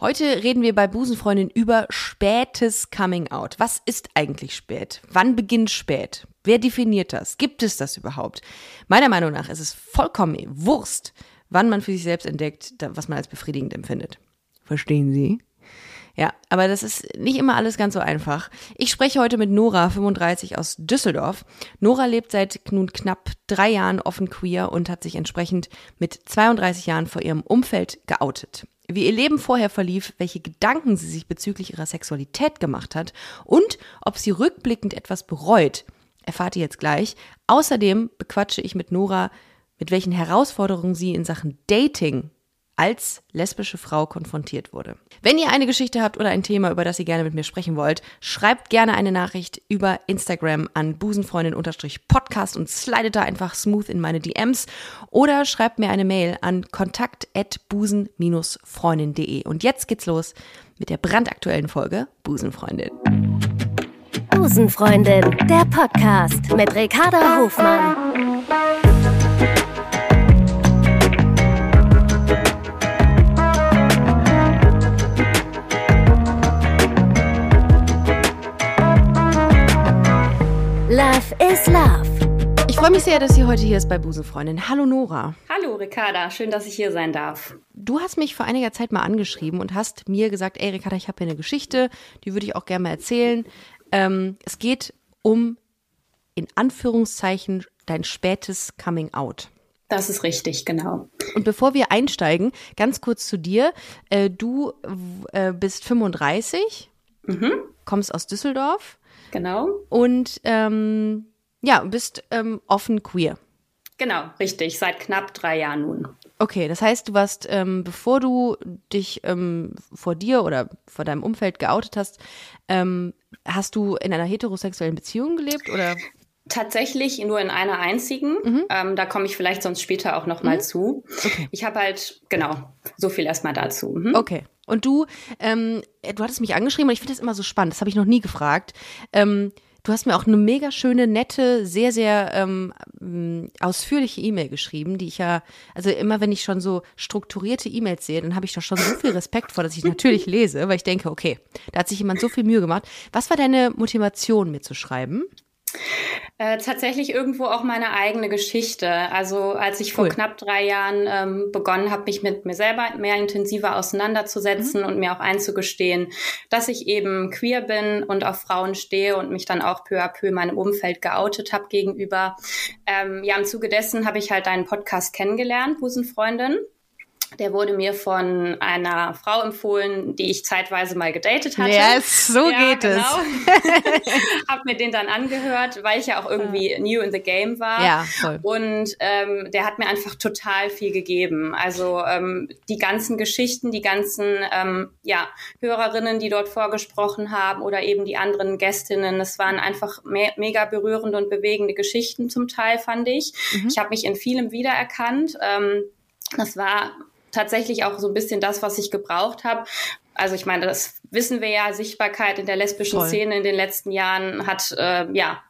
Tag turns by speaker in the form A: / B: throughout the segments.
A: Heute reden wir bei Busenfreundin über spätes Coming Out. Was ist eigentlich spät? Wann beginnt spät? Wer definiert das? Gibt es das überhaupt? Meiner Meinung nach ist es vollkommen Wurst, wann man für sich selbst entdeckt, was man als befriedigend empfindet. Verstehen Sie? Ja, aber das ist nicht immer alles ganz so einfach. Ich spreche heute mit Nora, 35 aus Düsseldorf. Nora lebt seit nun knapp drei Jahren offen queer und hat sich entsprechend mit 32 Jahren vor ihrem Umfeld geoutet wie ihr Leben vorher verlief, welche Gedanken sie sich bezüglich ihrer Sexualität gemacht hat und ob sie rückblickend etwas bereut, erfahrt ihr jetzt gleich. Außerdem bequatsche ich mit Nora, mit welchen Herausforderungen sie in Sachen Dating als lesbische Frau konfrontiert wurde. Wenn ihr eine Geschichte habt oder ein Thema, über das ihr gerne mit mir sprechen wollt, schreibt gerne eine Nachricht über Instagram an busenfreundin-podcast und slidet da einfach smooth in meine DMs oder schreibt mir eine Mail an kontakt@busen-freundin.de. Und jetzt geht's los mit der brandaktuellen Folge Busenfreundin.
B: Busenfreundin, der Podcast mit Ricarda Hofmann. Love is Love.
A: Ich freue mich sehr, dass sie heute hier ist bei Busenfreundin. Hallo Nora.
C: Hallo Ricarda, schön, dass ich hier sein darf.
A: Du hast mich vor einiger Zeit mal angeschrieben und hast mir gesagt, ey Ricarda, ich habe hier eine Geschichte, die würde ich auch gerne mal erzählen. Ähm, es geht um, in Anführungszeichen, dein spätes Coming Out.
C: Das ist richtig, genau.
A: Und bevor wir einsteigen, ganz kurz zu dir. Äh, du äh, bist 35, mhm. kommst aus Düsseldorf
C: Genau.
A: Und ähm, ja, bist ähm, offen queer.
C: Genau, richtig, seit knapp drei Jahren nun.
A: Okay, das heißt, du warst, ähm, bevor du dich ähm, vor dir oder vor deinem Umfeld geoutet hast, ähm, hast du in einer heterosexuellen Beziehung gelebt oder?
C: Tatsächlich nur in einer einzigen. Mhm. Ähm, da komme ich vielleicht sonst später auch noch mal mhm. zu. Okay. Ich habe halt, genau, so viel erstmal dazu.
A: Mhm. Okay. Und du, ähm, du hattest mich angeschrieben und ich finde das immer so spannend, das habe ich noch nie gefragt. Ähm, du hast mir auch eine mega schöne, nette, sehr, sehr ähm, ausführliche E-Mail geschrieben, die ich ja, also immer wenn ich schon so strukturierte E-Mails sehe, dann habe ich doch schon so viel Respekt vor, dass ich natürlich lese, weil ich denke, okay, da hat sich jemand so viel Mühe gemacht. Was war deine Motivation, mir zu schreiben?
C: Äh, tatsächlich irgendwo auch meine eigene Geschichte. Also als ich vor knapp drei Jahren ähm, begonnen habe, mich mit mir selber mehr intensiver auseinanderzusetzen mhm. und mir auch einzugestehen, dass ich eben queer bin und auf Frauen stehe und mich dann auch peu à peu meinem Umfeld geoutet habe gegenüber. Ähm, ja, im Zuge dessen habe ich halt deinen Podcast kennengelernt, Busenfreundin. Der wurde mir von einer Frau empfohlen, die ich zeitweise mal gedatet hatte.
A: Yes, so ja, geht genau.
C: es. hab mir den dann angehört, weil ich ja auch irgendwie new in the game war.
A: Ja, voll.
C: Und ähm, der hat mir einfach total viel gegeben. Also ähm, die ganzen Geschichten, die ganzen ähm, ja, Hörerinnen, die dort vorgesprochen haben oder eben die anderen Gästinnen, das waren einfach me mega berührende und bewegende Geschichten zum Teil, fand ich. Mhm. Ich habe mich in vielem wiedererkannt. Ähm, das war tatsächlich auch so ein bisschen das, was ich gebraucht habe. Also ich meine, das wissen wir ja, Sichtbarkeit in der lesbischen Voll. Szene in den letzten Jahren hat äh, ja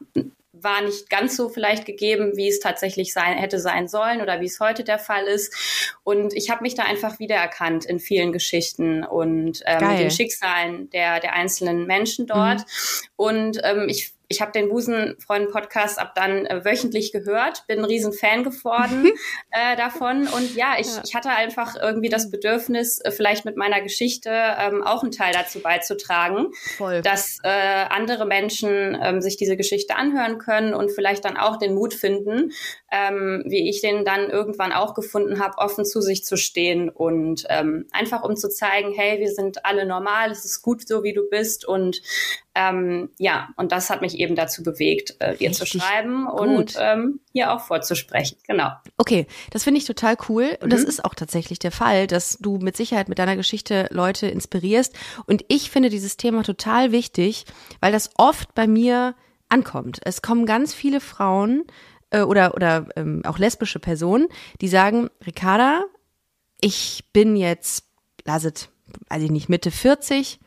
C: war nicht ganz so vielleicht gegeben, wie es tatsächlich sein hätte sein sollen oder wie es heute der Fall ist. Und ich habe mich da einfach wiedererkannt in vielen Geschichten und ähm, den Schicksalen der der einzelnen Menschen dort. Mhm. Und ähm, ich ich habe den Busenfreund-Podcast ab dann äh, wöchentlich gehört, bin ein riesen Fan geworden äh, davon. Und ja ich, ja. ich hatte einfach irgendwie das Bedürfnis, äh, vielleicht mit meiner Geschichte ähm, auch einen Teil dazu beizutragen, Voll. dass äh, andere Menschen ähm, sich diese Geschichte anhören können und vielleicht dann auch den Mut finden, ähm, wie ich den dann irgendwann auch gefunden habe, offen zu sich zu stehen und ähm, einfach um zu zeigen, hey, wir sind alle normal, es ist gut so, wie du bist und ähm, ja, und das hat mich eben dazu bewegt, äh, dir zu schreiben gut. und ähm, hier auch vorzusprechen. Genau.
A: Okay, das finde ich total cool. Und mhm. das ist auch tatsächlich der Fall, dass du mit Sicherheit mit deiner Geschichte Leute inspirierst. Und ich finde dieses Thema total wichtig, weil das oft bei mir ankommt. Es kommen ganz viele Frauen äh, oder, oder ähm, auch lesbische Personen, die sagen, Ricarda, ich bin jetzt, lasset, weiß ich nicht, Mitte 40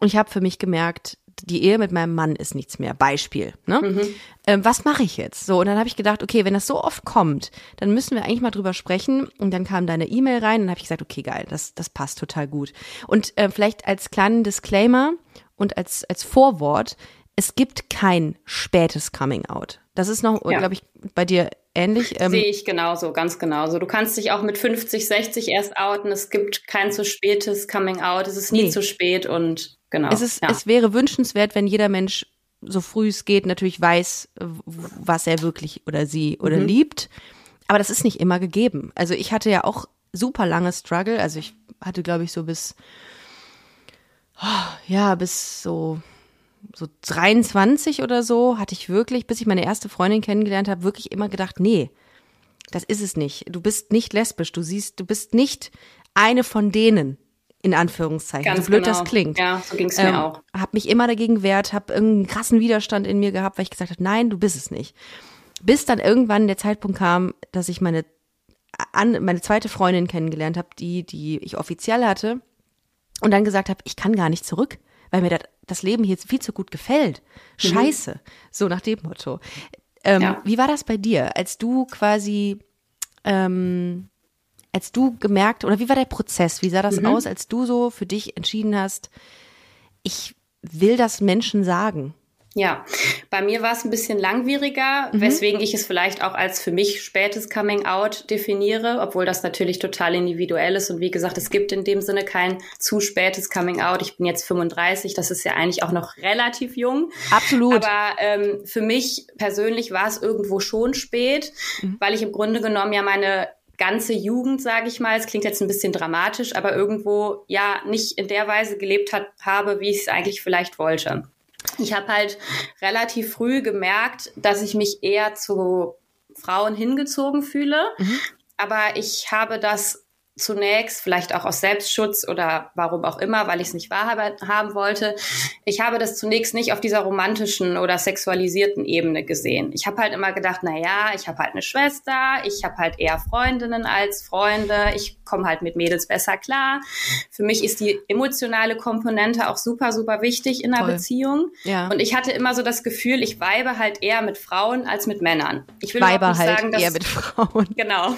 A: und ich habe für mich gemerkt, die Ehe mit meinem Mann ist nichts mehr. Beispiel. Ne? Mhm. Ähm, was mache ich jetzt? So, und dann habe ich gedacht, okay, wenn das so oft kommt, dann müssen wir eigentlich mal drüber sprechen. Und dann kam deine E-Mail rein und habe ich gesagt, okay, geil, das, das passt total gut. Und äh, vielleicht als kleinen Disclaimer und als, als Vorwort, es gibt kein spätes Coming Out. Das ist noch, ja. glaube ich, bei dir ähnlich.
C: Ähm, Sehe ich genauso, ganz genauso. Du kannst dich auch mit 50, 60 erst outen. Es gibt kein zu spätes Coming Out. Es ist nie nee. zu spät und genau.
A: Es, ist, ja. es wäre wünschenswert, wenn jeder Mensch so früh es geht natürlich weiß, was er wirklich oder sie oder mhm. liebt. Aber das ist nicht immer gegeben. Also ich hatte ja auch super lange Struggle. Also ich hatte, glaube ich, so bis, oh, ja, bis so so 23 oder so hatte ich wirklich, bis ich meine erste Freundin kennengelernt habe, wirklich immer gedacht, nee, das ist es nicht. Du bist nicht lesbisch. Du siehst, du bist nicht eine von denen, in Anführungszeichen. Ganz so blöd genau. das klingt.
C: Ja, so ging es mir ähm, auch.
A: Hab mich immer dagegen wehrt, hab irgendeinen krassen Widerstand in mir gehabt, weil ich gesagt habe, nein, du bist es nicht. Bis dann irgendwann der Zeitpunkt kam, dass ich meine, an, meine zweite Freundin kennengelernt habe, die, die ich offiziell hatte, und dann gesagt habe, ich kann gar nicht zurück weil mir das, Leben hier viel zu gut gefällt. Mhm. Scheiße. Mhm. So nach dem Motto. Ähm, ja. Wie war das bei dir, als du quasi, ähm, als du gemerkt, oder wie war der Prozess? Wie sah das mhm. aus, als du so für dich entschieden hast, ich will das Menschen sagen?
C: Ja, bei mir war es ein bisschen langwieriger, mhm. weswegen ich es vielleicht auch als für mich spätes Coming Out definiere, obwohl das natürlich total individuell ist. Und wie gesagt, es gibt in dem Sinne kein zu spätes Coming Out. Ich bin jetzt 35, das ist ja eigentlich auch noch relativ jung.
A: Absolut.
C: Aber ähm, für mich persönlich war es irgendwo schon spät, mhm. weil ich im Grunde genommen ja meine ganze Jugend, sage ich mal, es klingt jetzt ein bisschen dramatisch, aber irgendwo ja nicht in der Weise gelebt hat, habe, wie ich es eigentlich vielleicht wollte ich habe halt relativ früh gemerkt, dass ich mich eher zu Frauen hingezogen fühle. Mhm. Aber ich habe das zunächst, vielleicht auch aus Selbstschutz oder warum auch immer, weil ich es nicht wahrhaben wollte. Ich habe das zunächst nicht auf dieser romantischen oder sexualisierten Ebene gesehen. Ich habe halt immer gedacht, na ja, ich habe halt eine Schwester, ich habe halt eher Freundinnen als Freunde, ich komme halt mit Mädels besser klar. Für mich ist die emotionale Komponente auch super, super wichtig in einer Toll. Beziehung. Ja. Und ich hatte immer so das Gefühl, ich weibe halt eher mit Frauen als mit Männern. Ich
A: will weibe nicht halt sagen, dass, eher mit Frauen.
C: Genau.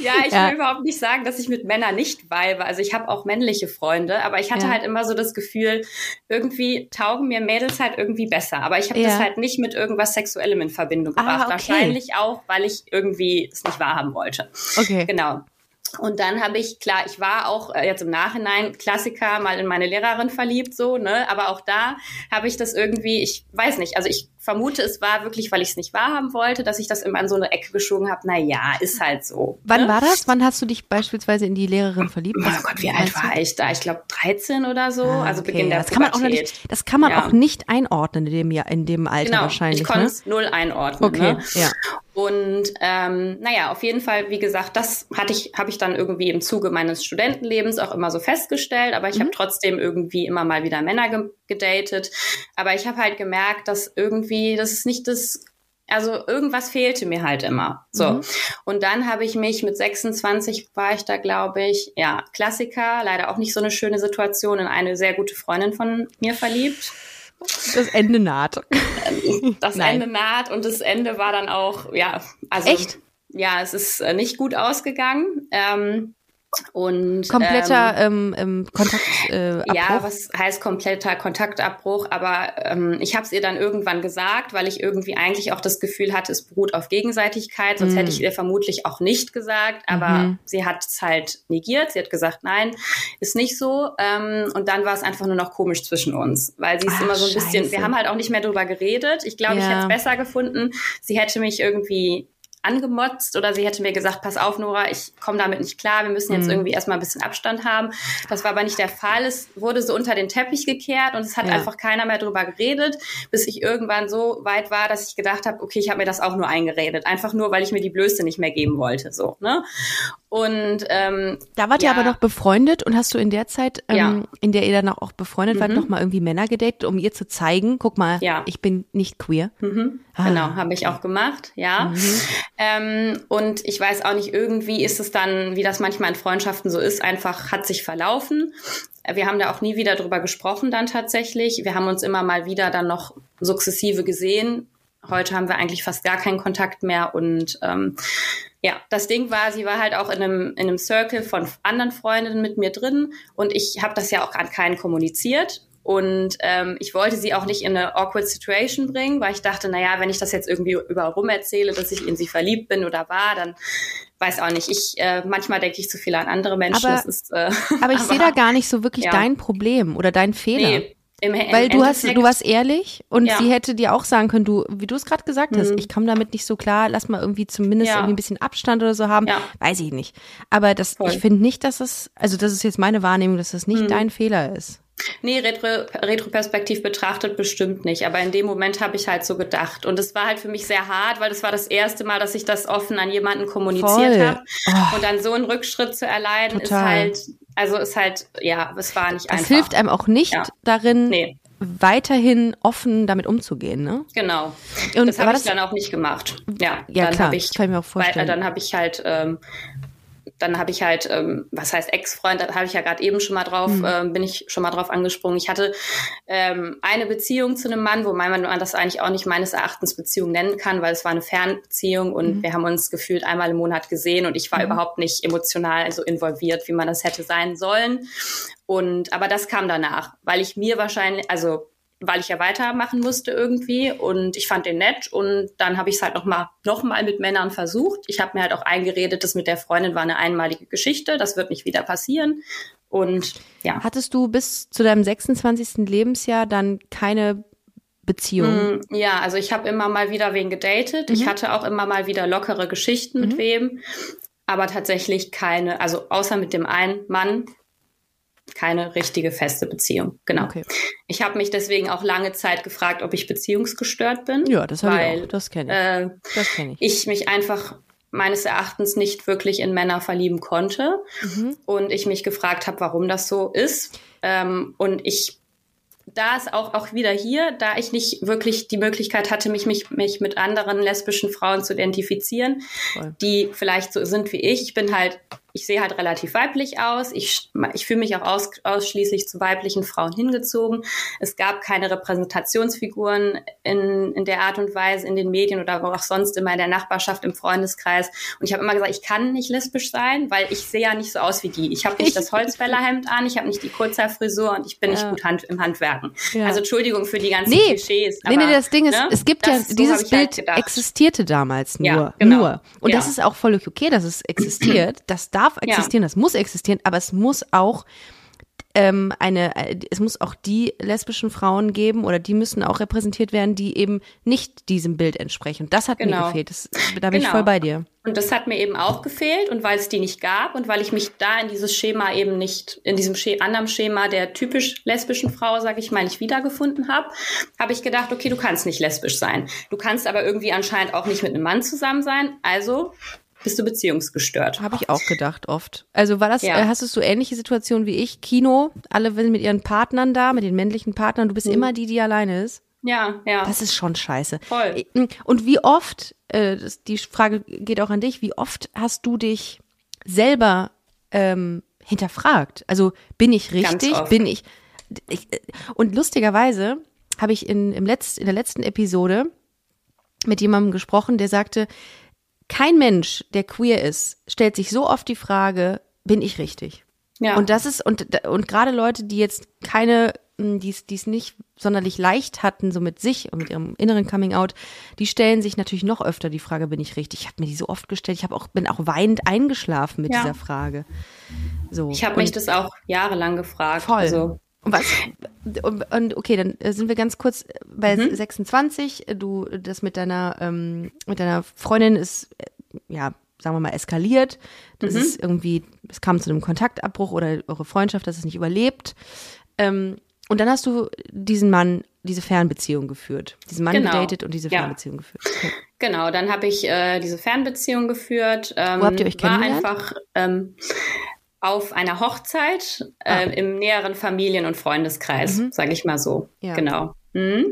C: ja, ich ja. will überhaupt nicht sagen, sagen, dass ich mit Männern nicht weibe. Also ich habe auch männliche Freunde, aber ich hatte ja. halt immer so das Gefühl, irgendwie taugen mir Mädels halt irgendwie besser. Aber ich habe ja. das halt nicht mit irgendwas Sexuellem in Verbindung ah, gebracht. Ah, okay. Wahrscheinlich auch, weil ich irgendwie es nicht wahrhaben wollte. Okay. Genau. Und dann habe ich, klar, ich war auch äh, jetzt im Nachhinein Klassiker mal in meine Lehrerin verliebt, so, ne? Aber auch da habe ich das irgendwie, ich weiß nicht, also ich vermute, es war wirklich, weil ich es nicht wahrhaben wollte, dass ich das immer in so eine Ecke geschoben habe. Na ja, ist halt so.
A: Wann ne? war das? Wann hast du dich beispielsweise in die Lehrerin verliebt?
C: Oh Gott, wie alt war ich da? Ich glaube 13 oder so. Ah, also Beginn der
A: das kann man auch nicht, Das kann man ja. auch nicht einordnen in dem, in dem Alter
C: genau,
A: wahrscheinlich.
C: Ich konnte es ne? null einordnen. Okay, ne? ja. Und ähm, naja, auf jeden Fall, wie gesagt, das hatte ich, habe ich dann irgendwie im Zuge meines Studentenlebens auch immer so festgestellt, aber ich mhm. habe trotzdem irgendwie immer mal wieder Männer ge gedatet. Aber ich habe halt gemerkt, dass irgendwie, das ist nicht das also irgendwas fehlte mir halt immer. So. Mhm. Und dann habe ich mich mit 26 war ich da, glaube ich, ja, Klassiker, leider auch nicht so eine schöne Situation, in eine sehr gute Freundin von mir verliebt.
A: Das Ende naht.
C: Das Nein. Ende naht und das Ende war dann auch, ja, also.
A: Echt?
C: Ja, es ist äh, nicht gut ausgegangen. Ähm, und
A: kompletter ähm, ähm, Kontakt
C: äh, Ja, was heißt kompletter Kontaktabbruch? Aber ähm, ich habe es ihr dann irgendwann gesagt, weil ich irgendwie eigentlich auch das Gefühl hatte, es beruht auf Gegenseitigkeit. Sonst mm. hätte ich ihr vermutlich auch nicht gesagt. Aber mhm. sie hat es halt negiert. Sie hat gesagt, nein, ist nicht so. Ähm, und dann war es einfach nur noch komisch zwischen uns, weil sie ist immer so ein Scheiße. bisschen. Wir haben halt auch nicht mehr drüber geredet. Ich glaube, ja. ich hätte es besser gefunden. Sie hätte mich irgendwie angemotzt oder sie hätte mir gesagt, pass auf, Nora, ich komme damit nicht klar, wir müssen jetzt mhm. irgendwie erstmal ein bisschen Abstand haben. Das war aber nicht der Fall. Es wurde so unter den Teppich gekehrt und es hat ja. einfach keiner mehr drüber geredet, bis ich irgendwann so weit war, dass ich gedacht habe, okay, ich habe mir das auch nur eingeredet. Einfach nur, weil ich mir die Blöße nicht mehr geben wollte. So, ne? Und ähm,
A: da wart ja. ihr aber noch befreundet und hast du in der Zeit, ähm, ja. in der ihr dann auch befreundet mhm. wart, noch mal irgendwie Männer gedatet, um ihr zu zeigen, guck mal, ja. ich bin nicht queer.
C: Mhm. Ah. Genau, habe ich auch gemacht, ja. Mhm. Ähm, und ich weiß auch nicht, irgendwie ist es dann, wie das manchmal in Freundschaften so ist, einfach hat sich verlaufen. wir haben da auch nie wieder drüber gesprochen dann tatsächlich. Wir haben uns immer mal wieder dann noch sukzessive gesehen. Heute haben wir eigentlich fast gar keinen Kontakt mehr und ähm, ja, das Ding war, sie war halt auch in einem, in einem Circle von anderen Freundinnen mit mir drin und ich habe das ja auch an keinen kommuniziert. Und ähm, ich wollte sie auch nicht in eine awkward Situation bringen, weil ich dachte, naja, wenn ich das jetzt irgendwie überall rum erzähle, dass ich in sie verliebt bin oder war, dann weiß auch nicht. Ich äh, manchmal denke ich zu viel an andere Menschen.
A: Aber,
C: ist,
A: äh, aber ich sehe da gar nicht so wirklich
C: ja.
A: dein Problem oder dein Fehler.
C: Nee. Im, im
A: Weil du hast, du warst ehrlich und
C: Ja.
A: sie hätte dir auch sagen können, du, wie du es gerade gesagt hast,
C: Mhm.
A: ich komme damit nicht so klar, lass mal irgendwie zumindest
C: Ja.
A: irgendwie ein bisschen Abstand oder so haben.
C: Ja.
A: Weiß ich nicht. Aber das,
C: Voll.
A: ich finde nicht, dass es, also das ist jetzt meine Wahrnehmung, dass das nicht
C: Mhm.
A: dein Fehler ist.
C: Nee, retro, retroperspektiv betrachtet bestimmt nicht. Aber in dem Moment habe ich halt so gedacht. Und es war halt für mich sehr hart, weil das war das erste Mal, dass ich das offen an jemanden kommuniziert habe.
A: Oh.
C: Und dann so einen Rückschritt zu erleiden,
A: Total.
C: ist halt, also ist halt, ja, es war nicht
A: Das
C: einfach.
A: hilft einem auch nicht
C: Ja.
A: darin,
C: Nee,
A: weiterhin offen damit umzugehen, ne?
C: genau.
A: Und
C: das habe ich dann auch nicht gemacht. Ja,
A: Ja,
C: dann habe ich,
A: kann ich mir auch vorstellen.
C: Weil, äh, dann habe ich halt, ähm, dann habe ich halt, ähm, was heißt Ex-Freund, da habe ich ja gerade eben schon mal drauf,
A: Mhm.
C: ähm, bin ich schon mal drauf angesprungen. Ich hatte ähm, eine Beziehung zu einem Mann, wo man man das eigentlich auch nicht meines Erachtens Beziehung nennen kann, weil es war eine Fernbeziehung und
A: Mhm.
C: wir haben uns gefühlt einmal im Monat gesehen und ich war überhaupt nicht emotional so involviert, wie man das hätte sein sollen. Und aber das kam danach, weil ich mir wahrscheinlich, also weil ich ja weitermachen musste irgendwie und ich fand den nett und dann habe ich es halt noch mal noch mal mit Männern versucht. Ich habe mir halt auch eingeredet, das mit der Freundin war eine einmalige Geschichte, das wird nicht wieder passieren und ja.
A: Hattest du bis zu deinem 26. Lebensjahr dann keine Beziehung?
C: Mm, Ja, also ich habe immer mal wieder wen gedatet. Ich hatte auch immer mal wieder lockere Geschichten mit wem, aber tatsächlich keine, also außer mit dem einen Mann, keine richtige feste Beziehung. Genau.
A: Okay.
C: Ich habe mich deswegen auch lange Zeit gefragt, ob ich beziehungsgestört bin.
A: Ja, das habe ich
C: weil,
A: auch. Das kenne ich.
C: Äh,
A: das kenne ich.
C: ich mich einfach meines Erachtens nicht wirklich in Männer verlieben konnte
A: Mhm.
C: und ich mich gefragt habe, warum das so ist. Ähm, und ich da ist auch, auch wieder hier, da ich nicht wirklich die Möglichkeit hatte, mich, mich, mich mit anderen lesbischen Frauen zu identifizieren,
A: Voll.
C: die vielleicht so sind wie ich. Ich bin halt, ich sehe halt relativ weiblich aus. Ich, ich fühle mich auch aus, ausschließlich zu weiblichen Frauen hingezogen. Es gab keine Repräsentationsfiguren in, in der Art und Weise in den Medien oder auch sonst immer in der Nachbarschaft, im Freundeskreis. Und ich habe immer gesagt, ich kann nicht lesbisch sein, weil ich sehe ja nicht so aus wie die. Ich habe nicht das Holzfällerhemd an, ich habe nicht die Kurzhaarfrisur und ich bin nicht
A: Ja.
C: gut hand, im Handwerken.
A: Ja.
C: Also Entschuldigung für die ganzen
A: Nee,
C: Klischees.
A: Nee,
C: aber,
A: nee, das Ding ist,
C: ne,
A: es gibt
C: das-
A: ja,
C: so
A: dieses
C: ich halt
A: Bild
C: gedacht.
A: existierte damals nur.
C: Ja, genau.
A: Nur. Und das ist auch völlig okay, dass es existiert. Das darf
C: Ja.
A: existieren, das muss existieren, aber es muss auch ähm, eine, äh, es muss auch die lesbischen Frauen geben oder die müssen auch repräsentiert werden, die eben nicht diesem Bild entsprechen. Und das hat mir
C: Genau.
A: gefehlt. Das, da bin ich
C: Genau.
A: voll bei dir.
C: Und das hat mir eben auch gefehlt und weil es die nicht gab und weil ich mich da in dieses Schema eben nicht, in diesem Sche anderen Schema der typisch lesbischen Frau, sage ich mal, nicht wiedergefunden habe, habe ich gedacht, okay, du kannst nicht lesbisch sein. Du kannst aber irgendwie anscheinend auch nicht mit einem Mann zusammen sein, also bist du beziehungsgestört.
A: Habe ich auch gedacht oft. Also war das,
C: Ja.
A: äh, hast du so ähnliche Situationen wie ich? Kino, alle sind mit ihren Partnern da, mit den männlichen Partnern. Du bist
C: Mhm.
A: immer die, die alleine ist.
C: Ja, ja.
A: Das ist schon scheiße.
C: Voll.
A: Und wie oft, äh, die Frage geht auch an dich, wie oft hast du dich selber ähm, hinterfragt? Also bin ich richtig? Bin ich, ich äh, und lustigerweise habe ich in, im Letzt, in der letzten Episode mit jemandem gesprochen, der sagte, kein Mensch, der queer ist, stellt sich so oft die Frage, bin ich richtig?
C: ja.
A: Und das ist, und, und gerade Leute, die jetzt keine, die es nicht sonderlich leicht hatten, so mit sich und mit ihrem inneren Coming Out, die stellen sich natürlich noch öfter die Frage, bin ich richtig? Ich habe mir die so oft gestellt, ich habe auch, bin auch weinend eingeschlafen mit
C: Ja.
A: dieser Frage. So.
C: ich habe mich das auch jahrelang gefragt.
A: Voll.
C: Also,
A: was, und, okay, dann äh, sind wir ganz kurz bei
C: Mhm.
A: 26. Du, das mit deiner, ähm, mit deiner Freundin ist, äh, ja, sagen wir mal, eskaliert. Das
C: Mhm.
A: ist irgendwie, es kam zu einem Kontaktabbruch oder eure Freundschaft, das ist nicht überlebt. Ähm, und dann hast du diesen Mann, diese Fernbeziehung geführt. Diesen Mann
C: Genau.
A: gedatet und diese
C: Ja.
A: Fernbeziehung geführt. Okay.
C: Genau, dann habe ich äh, diese Fernbeziehung geführt. Ähm,
A: Wo habt ihr euch
C: War
A: kennengelernt?
C: einfach ähm, auf einer Hochzeit äh, im näheren Familien- und Freundeskreis,
A: Mhm.
C: sage ich mal so.
A: Ja.
C: Genau. Mhm.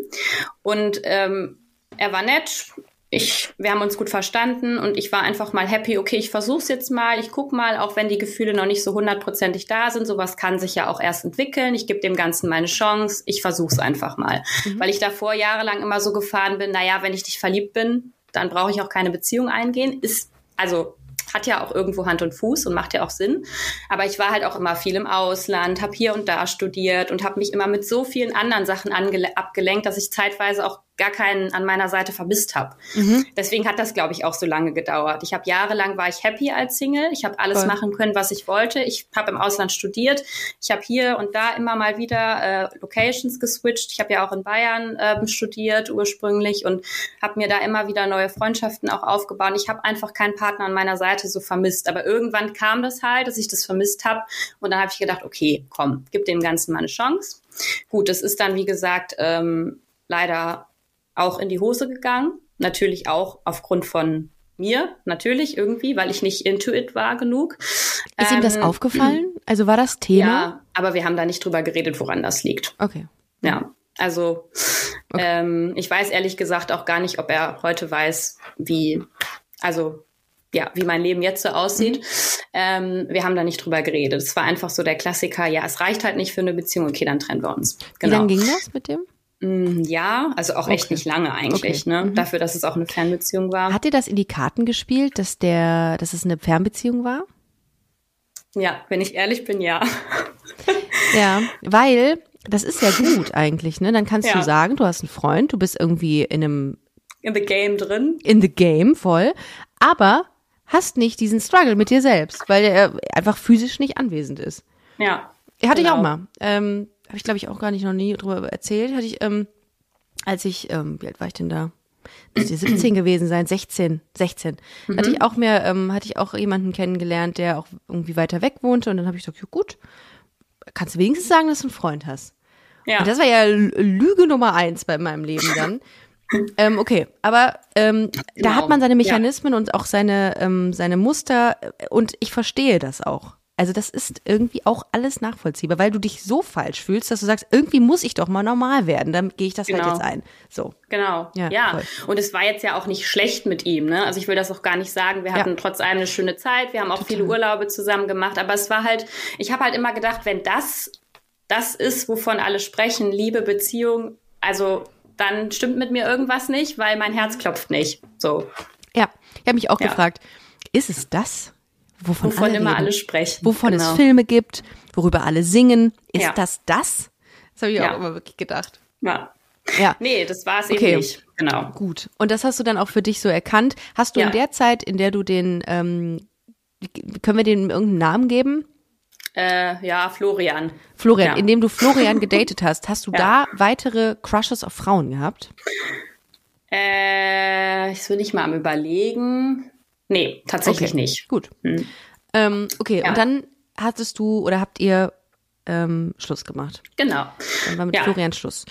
C: Und ähm, er war nett. ich, wir haben uns gut verstanden und ich war einfach mal happy, okay, ich versuch's jetzt mal, ich guck mal, auch wenn die Gefühle noch nicht so hundertprozentig da sind, sowas kann sich ja auch erst entwickeln. Ich gebe dem Ganzen meine Chance, ich versuch's einfach mal. Mhm. Weil ich davor jahrelang immer so gefahren bin, naja, wenn ich dich verliebt bin, dann brauche ich auch keine Beziehung eingehen. Ist, also hat ja auch irgendwo Hand und Fuß und macht ja auch Sinn. Aber ich war halt auch immer viel im Ausland, habe hier und da studiert und habe mich immer mit so vielen anderen Sachen abgelenkt, dass ich zeitweise auch gar keinen an meiner Seite vermisst habe. Mhm. Deswegen hat das, glaube ich, auch so lange gedauert. Ich habe jahrelang war ich happy als Single. Ich habe alles Voll. machen können, was ich wollte. Ich habe im Ausland studiert. Ich habe hier und da immer mal wieder äh, Locations geswitcht. Ich habe ja auch in Bayern äh, studiert ursprünglich und habe mir da immer wieder neue Freundschaften auch aufgebaut. Ich habe einfach keinen Partner an meiner Seite so vermisst. Aber irgendwann kam das halt, dass ich das vermisst habe. Und dann habe ich gedacht, okay, komm, gib dem Ganzen mal eine Chance. Gut, das ist dann, wie gesagt, ähm, leider auch in die Hose gegangen. Natürlich auch aufgrund von mir, natürlich irgendwie, weil ich nicht into it war genug.
A: Ist ähm, ihm das ähm, aufgefallen? Also war das Thema?
C: Ja, aber wir haben da nicht drüber geredet, woran das liegt.
A: Okay.
C: Ja, also okay. ähm, ich weiß ehrlich gesagt auch gar nicht, ob er heute weiß, wie, also ja, wie mein Leben jetzt so aussieht. Mhm. Ähm, wir haben da nicht drüber geredet. Es war einfach so der Klassiker, ja, es reicht halt nicht für eine Beziehung, okay, dann trennen wir uns.
A: Genau. Wie lange ging das mit dem?
C: Mm, ja, also auch okay. echt nicht lange eigentlich, okay. ne? Mhm. Dafür, dass es auch eine Fernbeziehung war.
A: Hat dir das in die Karten gespielt, dass der, dass es eine Fernbeziehung war?
C: Ja, wenn ich ehrlich bin, ja.
A: ja, weil das ist ja gut eigentlich, ne? Dann kannst ja. du sagen, du hast einen Freund, du bist irgendwie in einem
C: in the game drin.
A: In the game voll, aber hast nicht diesen Struggle mit dir selbst, weil er einfach physisch nicht anwesend ist.
C: Ja.
A: Hatte genau. ich auch mal. Ähm, habe ich glaube ich auch gar nicht noch nie drüber erzählt, hatte ich, ähm, als ich, ähm, wie alt war ich denn da? Müsste 17 gewesen sein, 16, 16. Mhm. Hatte ich auch mehr, ähm, hatte ich auch jemanden kennengelernt, der auch irgendwie weiter weg wohnte und dann habe ich gesagt, ja gut, kannst du wenigstens sagen, dass du einen Freund hast. Ja. Und das war ja Lüge Nummer eins bei meinem Leben dann. ähm, okay, aber ähm, genau. da hat man seine Mechanismen ja. und auch seine, ähm, seine Muster und ich verstehe das auch. Also das ist irgendwie auch alles nachvollziehbar, weil du dich so falsch fühlst, dass du sagst, irgendwie muss ich doch mal normal werden, dann gehe ich das halt genau. halt jetzt ein. So.
C: Genau. Ja. ja. Und es war jetzt ja auch nicht schlecht mit ihm, ne? Also ich will das auch gar nicht sagen. Wir hatten ja. trotz allem eine schöne Zeit, wir haben auch Total. viele Urlaube zusammen gemacht, aber es war halt, ich habe halt immer gedacht, wenn das das ist, wovon alle sprechen, Liebe, Beziehung, also dann stimmt mit mir irgendwas nicht, weil mein Herz klopft nicht. So.
A: Ja, ich habe mich auch ja. gefragt, ist es das? Wovon,
C: wovon
A: alle
C: immer
A: reden,
C: alle sprechen.
A: Wovon genau. es Filme gibt, worüber alle singen. Ist ja. das das? Das habe ich ja. auch immer wirklich gedacht.
C: Ja. Ja. Nee, das war es okay. eben nicht. Genau.
A: Gut. Und das hast du dann auch für dich so erkannt. Hast du ja. in der Zeit, in der du den, ähm, können wir den irgendeinen Namen geben?
C: Äh, ja, Florian.
A: Florian, ja. indem du Florian gedatet hast, hast du ja. da weitere Crushes auf Frauen gehabt?
C: Äh, ich will nicht mal am überlegen. Nee, tatsächlich
A: okay.
C: nicht.
A: Gut. Hm. Ähm, okay, ja. und dann hattest du oder habt ihr ähm, Schluss gemacht?
C: Genau.
A: Dann war mit ja. Florian Schluss.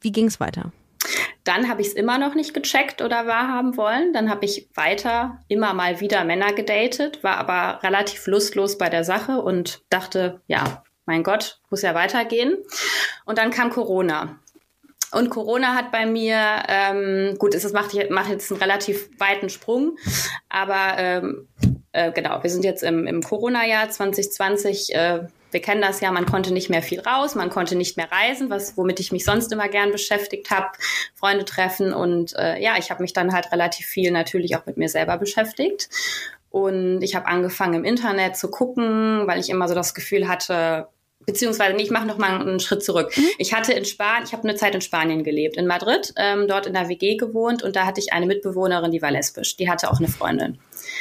A: Wie ging es weiter?
C: Dann habe ich es immer noch nicht gecheckt oder wahrhaben wollen. Dann habe ich weiter immer mal wieder Männer gedatet, war aber relativ lustlos bei der Sache und dachte, ja, mein Gott, muss ja weitergehen. Und dann kam Corona. Und Corona hat bei mir, ähm, gut, es macht, macht jetzt einen relativ weiten Sprung, aber ähm, äh, genau, wir sind jetzt im, im Corona-Jahr 2020. Äh, wir kennen das ja, man konnte nicht mehr viel raus, man konnte nicht mehr reisen, was womit ich mich sonst immer gern beschäftigt habe, Freunde treffen und äh, ja, ich habe mich dann halt relativ viel natürlich auch mit mir selber beschäftigt. Und ich habe angefangen im Internet zu gucken, weil ich immer so das Gefühl hatte, beziehungsweise nee, ich mache noch mal einen Schritt zurück. Mhm. Ich hatte in Spanien, ich habe eine Zeit in Spanien gelebt, in Madrid, ähm, dort in der WG gewohnt und da hatte ich eine Mitbewohnerin, die war lesbisch, die hatte auch eine Freundin.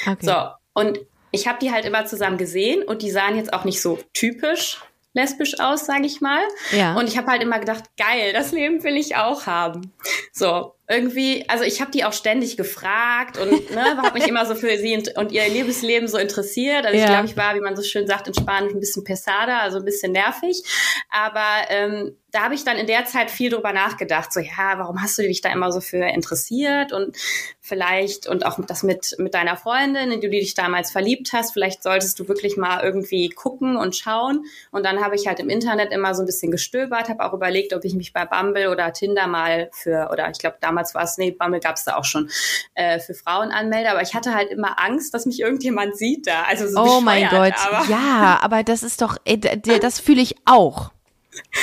C: Okay. So und ich habe die halt immer zusammen gesehen und die sahen jetzt auch nicht so typisch lesbisch aus, sage ich mal. Ja. Und ich habe halt immer gedacht, geil, das Leben will ich auch haben. So, irgendwie, also ich habe die auch ständig gefragt und ne, habe mich immer so für sie und, ihr Liebesleben so interessiert. Also ja. ich glaube, ich war, wie man so schön sagt, in Spanisch ein bisschen pesada, also ein bisschen nervig. Aber ähm, da habe ich dann in der Zeit viel drüber nachgedacht. So, ja, warum hast du dich da immer so für interessiert? Und vielleicht, und auch das mit, mit deiner Freundin, in die du dich damals verliebt hast, vielleicht solltest du wirklich mal irgendwie gucken und schauen. Und dann habe ich halt im Internet immer so ein bisschen gestöbert, habe auch überlegt, ob ich mich bei Bumble oder Tinder mal für, oder ich glaube, damals damals war es, nee, Bumble gab es da auch schon äh, für Frauen anmelde, aber ich hatte halt immer Angst, dass mich irgendjemand sieht da. Also so
A: oh mein Gott, aber. ja, aber das ist doch, ey, das fühle ich auch.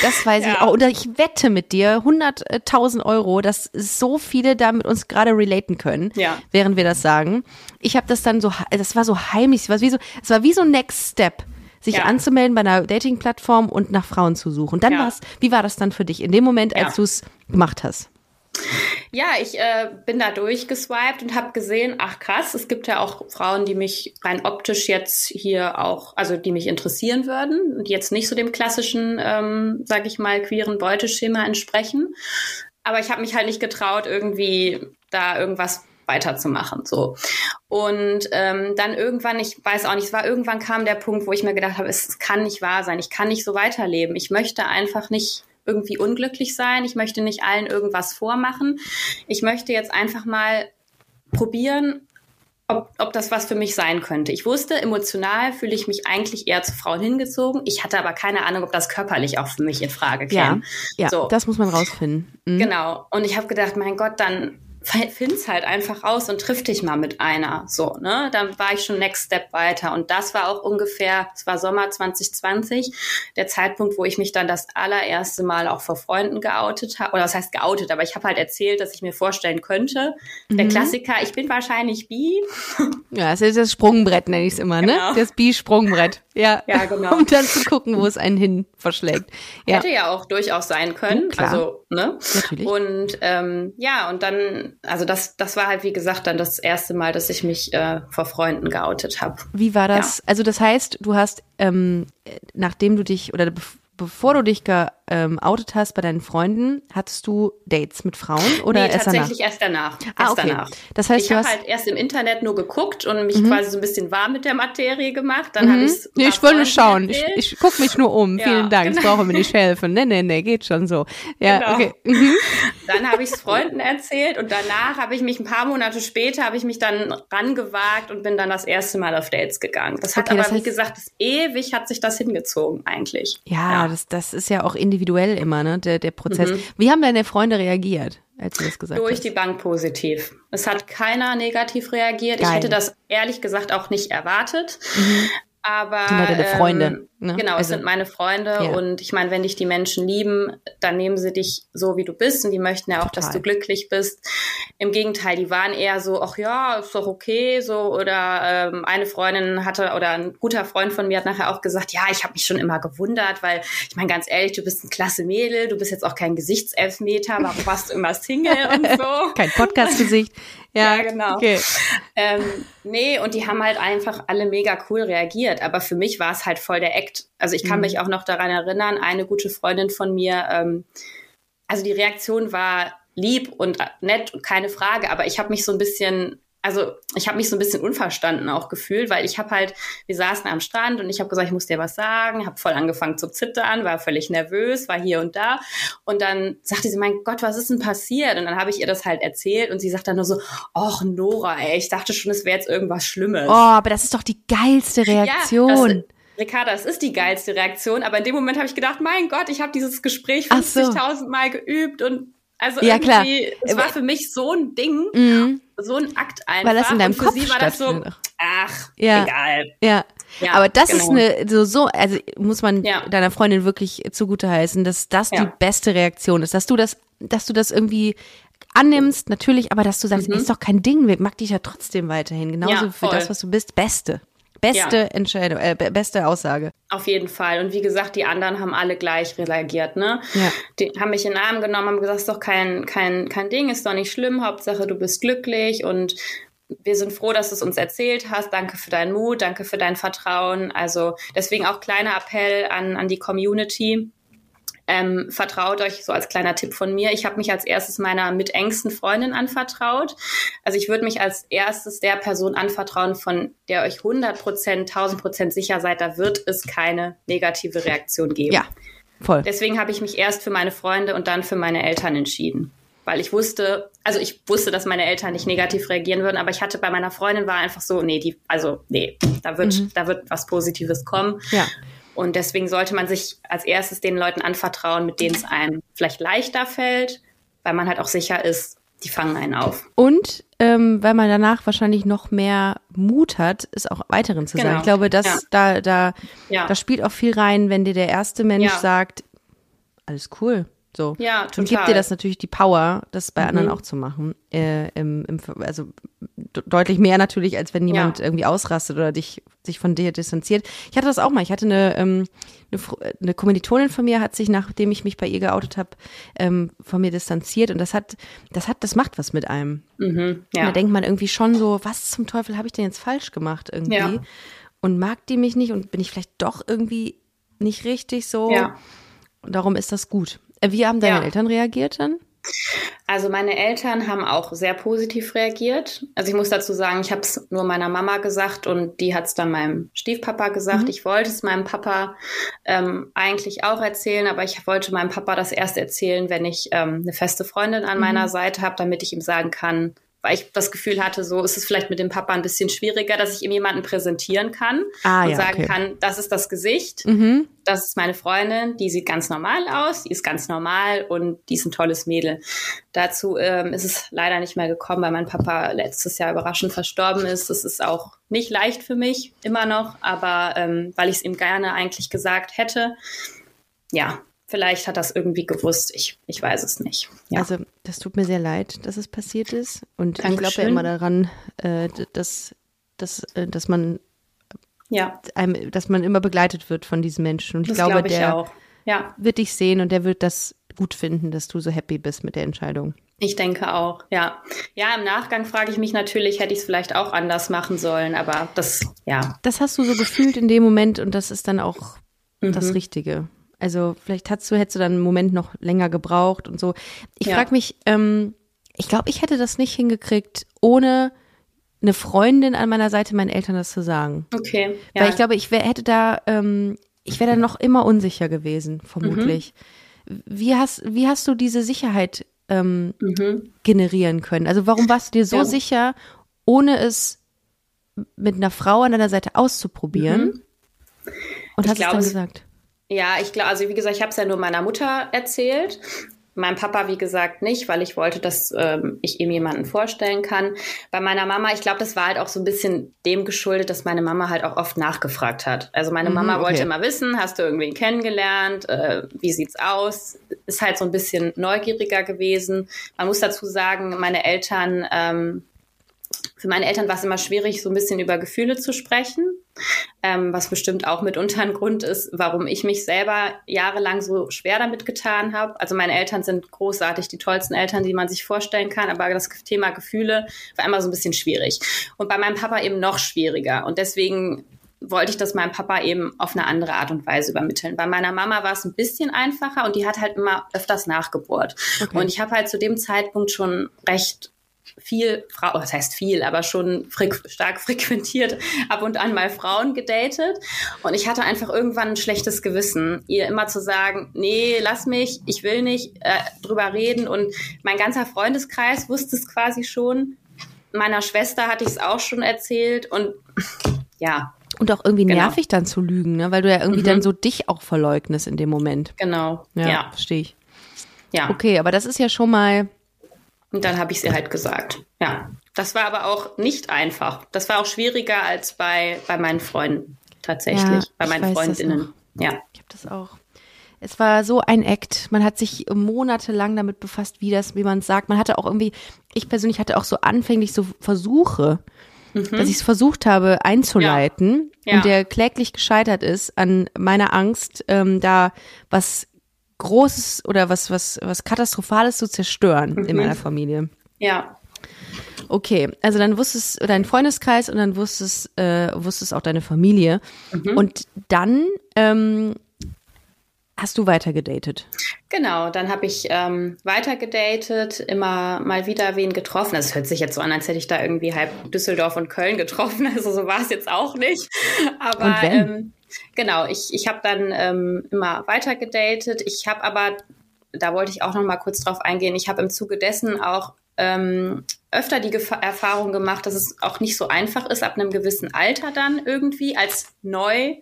A: Das weiß ja. ich auch. Oder ich wette mit dir 100.000 Euro, dass so viele da mit uns gerade relaten können, ja. während wir das sagen. Ich habe das dann so, das war so heimlich, es war wie so, es war wie so Next Step sich ja. anzumelden bei einer Dating-Plattform und nach Frauen zu suchen. dann ja. war's, wie war das dann für dich in dem Moment, als du es gemacht hast?
C: Ja, ich äh, bin da durchgeswiped und habe gesehen, ach krass, es gibt ja auch Frauen, die mich rein optisch jetzt hier auch, also die mich interessieren würden und jetzt nicht so dem klassischen, ähm, sag ich mal, queeren Beuteschema entsprechen. Aber ich habe mich halt nicht getraut, irgendwie da irgendwas weiterzumachen. So. Und ähm, dann irgendwann, ich weiß auch nicht, es war irgendwann kam der Punkt, wo ich mir gedacht habe, es kann nicht wahr sein, ich kann nicht so weiterleben. Ich möchte einfach nicht irgendwie unglücklich sein. Ich möchte nicht allen irgendwas vormachen. Ich möchte jetzt einfach mal probieren, ob, ob das was für mich sein könnte. Ich wusste, emotional fühle ich mich eigentlich eher zu Frauen hingezogen. Ich hatte aber keine Ahnung, ob das körperlich auch für mich in Frage käme.
A: Ja, ja so. das muss man rausfinden.
C: Mhm. Genau. Und ich habe gedacht, mein Gott, dann find's halt einfach raus und triff dich mal mit einer. So, ne? Dann war ich schon next step weiter. Und das war auch ungefähr, es war Sommer 2020, der Zeitpunkt, wo ich mich dann das allererste Mal auch vor Freunden geoutet habe. Oder das heißt geoutet, aber ich habe halt erzählt, dass ich mir vorstellen könnte. Mhm. Der Klassiker, ich bin wahrscheinlich bi.
A: Ja, das ist das Sprungbrett, nenne ich es immer, ne? genau. ne? Das Bi-Sprungbrett. Ja. ja, genau. Um dann zu gucken, wo es einen hin verschlägt.
C: Ja. Hätte ja auch durchaus sein können. Ja, also, ne? Natürlich. Und ähm, ja, und dann also das, das war halt, wie gesagt, dann das erste Mal, dass ich mich äh, vor Freunden geoutet habe.
A: Wie war das? Ja. Also das heißt, du hast, ähm, nachdem du dich oder bevor du dich geoutet ähm, hast bei deinen Freunden, hattest du Dates mit Frauen oder
C: nee,
A: erst
C: tatsächlich
A: danach?
C: erst danach. Ah, erst
A: okay.
C: danach.
A: Das heißt,
C: ich habe halt erst im Internet nur geguckt und mich mhm. quasi so ein bisschen warm mit der Materie gemacht. Dann mhm. habe ich's
A: nee, ich wollte nur schauen. Ich, ich gucke mich nur um. Ja, Vielen Dank. Genau. Ich brauche mir nicht helfen. Nee, nee, nee, geht schon so. Ja, genau. okay. Mhm.
C: Dann habe ich es Freunden erzählt und danach habe ich mich ein paar Monate später habe ich mich dann rangewagt und bin dann das erste Mal auf Dates gegangen. Das hat okay, aber, das heißt, wie gesagt, das ewig hat sich das hingezogen eigentlich.
A: Ja, ja, Das, das ist ja auch individuell immer, ne? der, der Prozess. Mhm. Wie haben deine Freunde reagiert, als du das gesagt
C: Durch
A: hast?
C: die Bank positiv. Es hat keiner negativ reagiert. Geil. Ich hätte das ehrlich gesagt auch nicht erwartet. Mhm. Aber
A: sind halt deine Freunde. Ähm,
C: ne? Genau, also, es sind meine Freunde ja. und ich meine, wenn dich die Menschen lieben, dann nehmen sie dich so, wie du bist und die möchten ja auch, Total. dass du glücklich bist. Im Gegenteil, die waren eher so, ach ja, ist doch okay, so oder ähm, eine Freundin hatte oder ein guter Freund von mir hat nachher auch gesagt, ja, ich habe mich schon immer gewundert, weil ich meine ganz ehrlich, du bist ein klasse Mädel, du bist jetzt auch kein Gesichtselfmeter, warum warst du immer Single und so?
A: kein Podcast-Gesicht.
C: Ja, ja, genau. Okay. Ähm, nee, und die haben halt einfach alle mega cool reagiert. Aber für mich war es halt voll der Act. Also ich kann mhm. mich auch noch daran erinnern, eine gute Freundin von mir, ähm, also die Reaktion war lieb und nett und keine Frage, aber ich habe mich so ein bisschen also ich habe mich so ein bisschen unverstanden auch gefühlt, weil ich habe halt, wir saßen am Strand und ich habe gesagt, ich muss dir was sagen, habe voll angefangen zu zittern, war völlig nervös, war hier und da und dann sagte sie, mein Gott, was ist denn passiert? Und dann habe ich ihr das halt erzählt und sie sagt dann nur so, ach Nora, ey, ich dachte schon, es wäre jetzt irgendwas Schlimmes.
A: Oh, aber das ist doch die geilste Reaktion.
C: Ja, Ricarda, es ist die geilste Reaktion, aber in dem Moment habe ich gedacht, mein Gott, ich habe dieses Gespräch 50.000 so. Mal geübt und also ja, klar. es war für mich so ein Ding, mhm. So ein Akt einfach.
A: Weil das in deinem Kopf
C: sie war das so, ach,
A: ja.
C: egal.
A: Ja. Ja, aber das genau. ist eine so so also muss man ja. deiner Freundin wirklich zugute heißen, dass das die beste Reaktion ist, dass du das dass du das irgendwie annimmst, natürlich, aber dass du sagst, mhm. ist doch kein Ding, mag dich ja trotzdem weiterhin, genauso für das, was du bist, beste. Beste ja. Entscheidung, äh, beste Aussage.
C: Auf jeden Fall. Und wie gesagt, die anderen haben alle gleich reagiert, ne? Ja. Die haben mich in den Arm genommen, haben gesagt, ist doch kein, kein, kein Ding, ist doch nicht schlimm, Hauptsache du bist glücklich und wir sind froh, dass du es uns erzählt hast. Danke für deinen Mut, danke für dein Vertrauen. Also deswegen auch kleiner Appell an, an die Community ähm, vertraut euch, so als kleiner Tipp von mir. Ich habe mich als erstes meiner mit engsten Freundin anvertraut. Also ich würde mich als erstes der Person anvertrauen, von der euch 100 Prozent, 1000 Prozent sicher seid, da wird es keine negative Reaktion geben.
A: Ja, voll.
C: Deswegen habe ich mich erst für meine Freunde und dann für meine Eltern entschieden. Weil ich wusste, also ich wusste, dass meine Eltern nicht negativ reagieren würden, aber ich hatte bei meiner Freundin war einfach so, nee, die, also nee, da wird, mhm. da wird was Positives kommen.
A: Ja.
C: Und deswegen sollte man sich als erstes den Leuten anvertrauen, mit denen es einem vielleicht leichter fällt, weil man halt auch sicher ist, die fangen einen auf.
A: Und ähm, weil man danach wahrscheinlich noch mehr Mut hat, es auch weiteren zu
C: Genau.
A: sagen. Ich glaube, das
C: Ja.
A: da da
C: Ja.
A: da spielt auch viel rein, wenn dir der erste Mensch
C: Ja.
A: sagt, alles cool, so.
C: Ja,
A: Und gibt
C: total.
A: dir das natürlich die Power, das bei anderen
C: Mhm.
A: auch zu machen. Äh, im, im, also de- deutlich mehr natürlich, als wenn jemand
C: Ja.
A: irgendwie ausrastet oder dich sich von dir distanziert. Ich hatte das auch mal. Ich hatte eine, ähm, eine, eine Kommilitonin von mir, hat sich, nachdem ich mich bei ihr geoutet habe, ähm, von mir distanziert und das hat, das hat, das macht was mit einem.
C: Mhm,
A: Da
C: ja.
A: denkt man irgendwie schon so, was zum Teufel habe ich denn jetzt falsch gemacht irgendwie?
C: Ja.
A: Und mag die mich nicht und bin ich vielleicht doch irgendwie nicht richtig so?
C: ja.
A: Und darum ist das gut. Wie haben deine
C: Ja.
A: Eltern reagiert dann?
C: Also meine Eltern haben auch sehr positiv reagiert. Also ich muss dazu sagen, ich habe es nur meiner Mama gesagt und die hat es dann meinem Stiefpapa gesagt. Ich wollte es meinem Papa ähm, eigentlich auch erzählen, aber ich wollte meinem Papa das erst erzählen, wenn ich ähm, eine feste Freundin an meiner Seite habe, damit ich ihm sagen kann, weil ich das Gefühl hatte, so ist es vielleicht mit dem Papa ein bisschen schwieriger, dass ich ihm jemanden präsentieren kann
A: Ah,
C: und
A: ja,
C: sagen
A: okay.
C: kann, das ist das Gesicht,
A: Mhm.
C: das ist meine Freundin, die sieht ganz normal aus, die ist ganz normal und die ist ein tolles Mädel. Dazu ähm, ist es leider nicht mehr gekommen, weil mein Papa letztes Jahr überraschend verstorben ist. Das ist auch nicht leicht für mich, immer noch, aber ähm, weil ich es ihm gerne eigentlich gesagt hätte, ja, vielleicht hat das irgendwie gewusst. Ich, ich weiß es nicht. Ja.
A: Also, das tut mir sehr leid, dass es passiert ist. Und ich glaube ja
C: Dankeschön.
A: immer daran, äh, dass, dass, äh, dass man
C: ja,
A: einem, dass man immer begleitet wird von diesen Menschen. Und ich
C: das
A: glaube,
C: glaube ich
A: der
C: auch. Ja,
A: wird dich sehen und der wird das gut finden, dass du so happy bist mit der Entscheidung.
C: ich denke auch. Ja, ja. Im Nachgang frage ich mich natürlich, hätte ich es vielleicht auch anders machen sollen, aber das, ja,
A: Das hast du so gefühlt in dem Moment und das ist dann auch das
C: Mhm.
A: Richtige. Also vielleicht hast du, hättest du dann einen Moment noch länger gebraucht und so. Ich
C: Ja.
A: frage mich, ähm, ich glaube, ich hätte das nicht hingekriegt, ohne eine Freundin an meiner Seite meinen Eltern das zu sagen.
C: okay. Ja.
A: Weil ich glaube, ich wär, hätte da, ähm, ich wäre da noch immer unsicher gewesen, vermutlich.
C: Mhm.
A: Wie hast, wie hast du diese Sicherheit ähm,
C: Mhm.
A: generieren können? Also warum warst du dir so
C: Ja.
A: sicher, ohne es mit einer Frau an deiner Seite auszuprobieren? Und
C: Mhm. Ich
A: hast
C: glaube,
A: es
C: es-
A: dann gesagt?
C: Ja, ich glaube, also wie gesagt, ich habe es ja nur meiner Mutter erzählt. Meinem Papa, wie gesagt, nicht, weil ich wollte, dass ähm, ich ihm jemanden vorstellen kann. Bei meiner Mama, ich glaube, das war halt auch so ein bisschen dem geschuldet, dass meine Mama halt auch oft nachgefragt hat. Also meine
A: Mhm,
C: Mama
A: okay.
C: wollte immer wissen, hast du irgendwen kennengelernt? Äh, wie sieht's aus? Ist halt so ein bisschen neugieriger gewesen. Man muss dazu sagen, meine Eltern, ähm, für meine Eltern war es immer schwierig, so ein bisschen über Gefühle zu sprechen ähm, was bestimmt auch mitunter ein Grund ist, warum ich mich selber jahrelang so schwer damit getan habe. Also meine Eltern sind großartig, die tollsten Eltern, die man sich vorstellen kann, aber das Thema Gefühle war immer so ein bisschen schwierig. Und bei meinem Papa eben noch schwieriger. Und deswegen wollte ich das meinem Papa eben auf eine andere Art und Weise übermitteln. Bei meiner Mama war es ein bisschen einfacher und die hat halt immer öfters nachgebohrt.
A: Okay.
C: Und ich habe halt zu dem Zeitpunkt schon recht viel Frau, was heißt viel, aber schon freq stark frequentiert, ab und an mal Frauen gedatet. Und ich hatte einfach irgendwann ein schlechtes Gewissen, ihr immer zu sagen, nee, lass mich, ich will nicht äh, drüber reden. Und mein ganzer Freundeskreis wusste es quasi schon. Meiner Schwester hatte ich es auch schon erzählt. Und ja,
A: Und auch irgendwie
C: Genau.
A: nervig dann zu lügen, ne? weil du ja irgendwie
C: Mhm.
A: dann so dich auch verleugnest in dem Moment.
C: genau.
A: Ja,
C: Ja,
A: verstehe ich.
C: ja.
A: Okay, aber das ist ja schon mal,
C: Und dann habe ich sie halt gesagt. Ja. Das war aber auch nicht einfach. Das war auch schwieriger als bei, bei meinen Freunden tatsächlich.
A: Ja,
C: bei
A: ich
C: meinen Freundinnen. Ja.
A: ich habe das auch. Es war so ein Act. Man hat sich monatelang damit befasst, wie das, wie man es sagt. Man hatte auch irgendwie, ich persönlich hatte auch so anfänglich so Versuche, dass ich es versucht habe einzuleiten
C: Mhm. Ja.
A: und der kläglich gescheitert ist an meiner Angst, ähm, da was Großes oder was, was, was Katastrophales zu zerstören
C: Mhm.
A: in meiner Familie.
C: Ja.
A: Okay, also dann wusstest dein Freundeskreis und dann wusstest, äh, wusstest auch deine Familie.
C: Mhm.
A: Und dann ähm, hast du weiter gedatet.
C: Genau, dann habe ich ähm, weiter gedatet, immer mal wieder wen getroffen. Das hört sich jetzt so an, als hätte ich da irgendwie halb Düsseldorf und Köln getroffen. Also so war es jetzt auch nicht. Aber
A: Und wenn?
C: Ähm, genau, ich, ich habe dann ähm, immer weiter gedatet. Ich habe aber, da wollte ich auch noch mal kurz drauf eingehen, ich habe im Zuge dessen auch ähm, öfter die Gefa Erfahrung gemacht, dass es auch nicht so einfach ist, ab einem gewissen Alter dann irgendwie als neu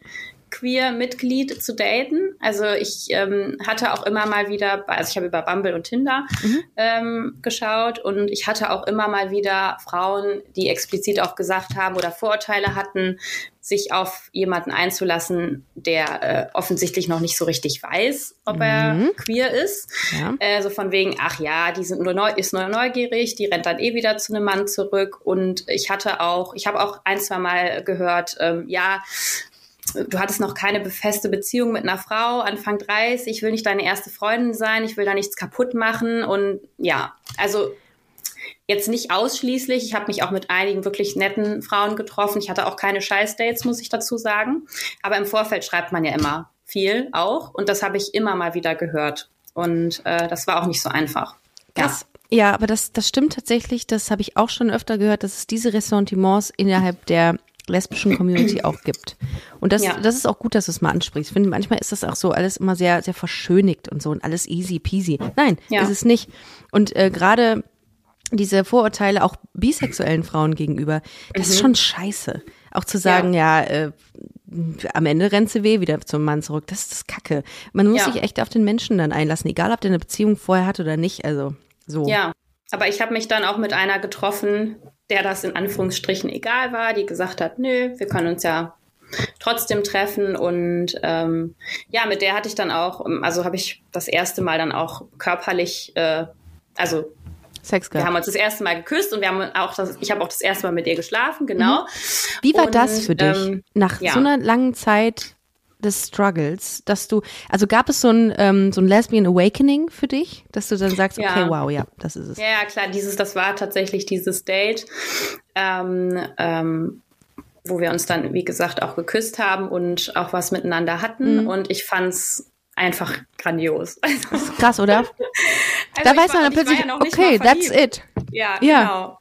C: Queer-Mitglied zu daten. Also ich ähm, hatte auch immer mal wieder, also ich habe über Bumble und Tinder mhm. ähm, geschaut und ich hatte auch immer mal wieder Frauen, die explizit auch gesagt haben oder Vorurteile hatten, sich auf jemanden einzulassen, der äh, offensichtlich noch nicht so richtig weiß, ob mhm. er queer ist. Ja. Äh, so von wegen, ach ja, die sind nur neu, ist nur neugierig, die rennt dann eh wieder zu einem Mann zurück. Und ich hatte auch, ich habe auch ein, zwei Mal gehört, ähm, ja, du hattest noch keine befeste Beziehung mit einer Frau, Anfang 30, ich will nicht deine erste Freundin sein, ich will da nichts kaputt machen. Und ja, also Jetzt nicht ausschließlich. Ich habe mich auch mit einigen wirklich netten Frauen getroffen. Ich hatte auch keine Scheißdates, muss ich dazu sagen. Aber im Vorfeld schreibt man ja immer viel auch. Und das habe ich immer mal wieder gehört. Und äh, das war auch nicht so einfach.
A: Das, ja. ja, aber das, das stimmt tatsächlich. Das habe ich auch schon öfter gehört, dass es diese Ressentiments innerhalb der lesbischen Community auch gibt. Und das, ja. das ist auch gut, dass du es mal ansprichst. Ich finde, manchmal ist das auch so alles immer sehr, sehr verschönigt und so und alles easy peasy. Nein, ja. ist es nicht. Und äh, gerade diese Vorurteile auch bisexuellen Frauen gegenüber, das mhm. ist schon scheiße. Auch zu sagen, ja, ja äh, am Ende rennt sie weh wieder zum Mann zurück. Das ist das Kacke. Man muss ja. sich echt auf den Menschen dann einlassen, egal ob der eine Beziehung vorher hat oder nicht. Also so.
C: Ja, aber ich habe mich dann auch mit einer getroffen, der das in Anführungsstrichen egal war, die gesagt hat, nö, wir können uns ja trotzdem treffen und ähm, ja, mit der hatte ich dann auch, also habe ich das erste Mal dann auch körperlich, äh, also Sex gehabt. Wir haben uns das erste Mal geküsst und wir haben auch das, ich habe auch das erste Mal mit ihr geschlafen, genau.
A: Wie war und, das für dich ähm, nach ja. so einer langen Zeit des Struggles, dass du, also gab es so ein, ähm, so ein Lesbian Awakening für dich, dass du dann sagst, okay, ja. wow, ja, das ist es.
C: Ja, ja, klar, dieses, das war tatsächlich dieses Date, ähm, ähm, wo wir uns dann, wie gesagt, auch geküsst haben und auch was miteinander hatten. Mhm. Und ich fand's einfach grandios.
A: Also, krass, oder? also da weiß man dann plötzlich, ja okay, that's it.
C: Ja, ja, genau.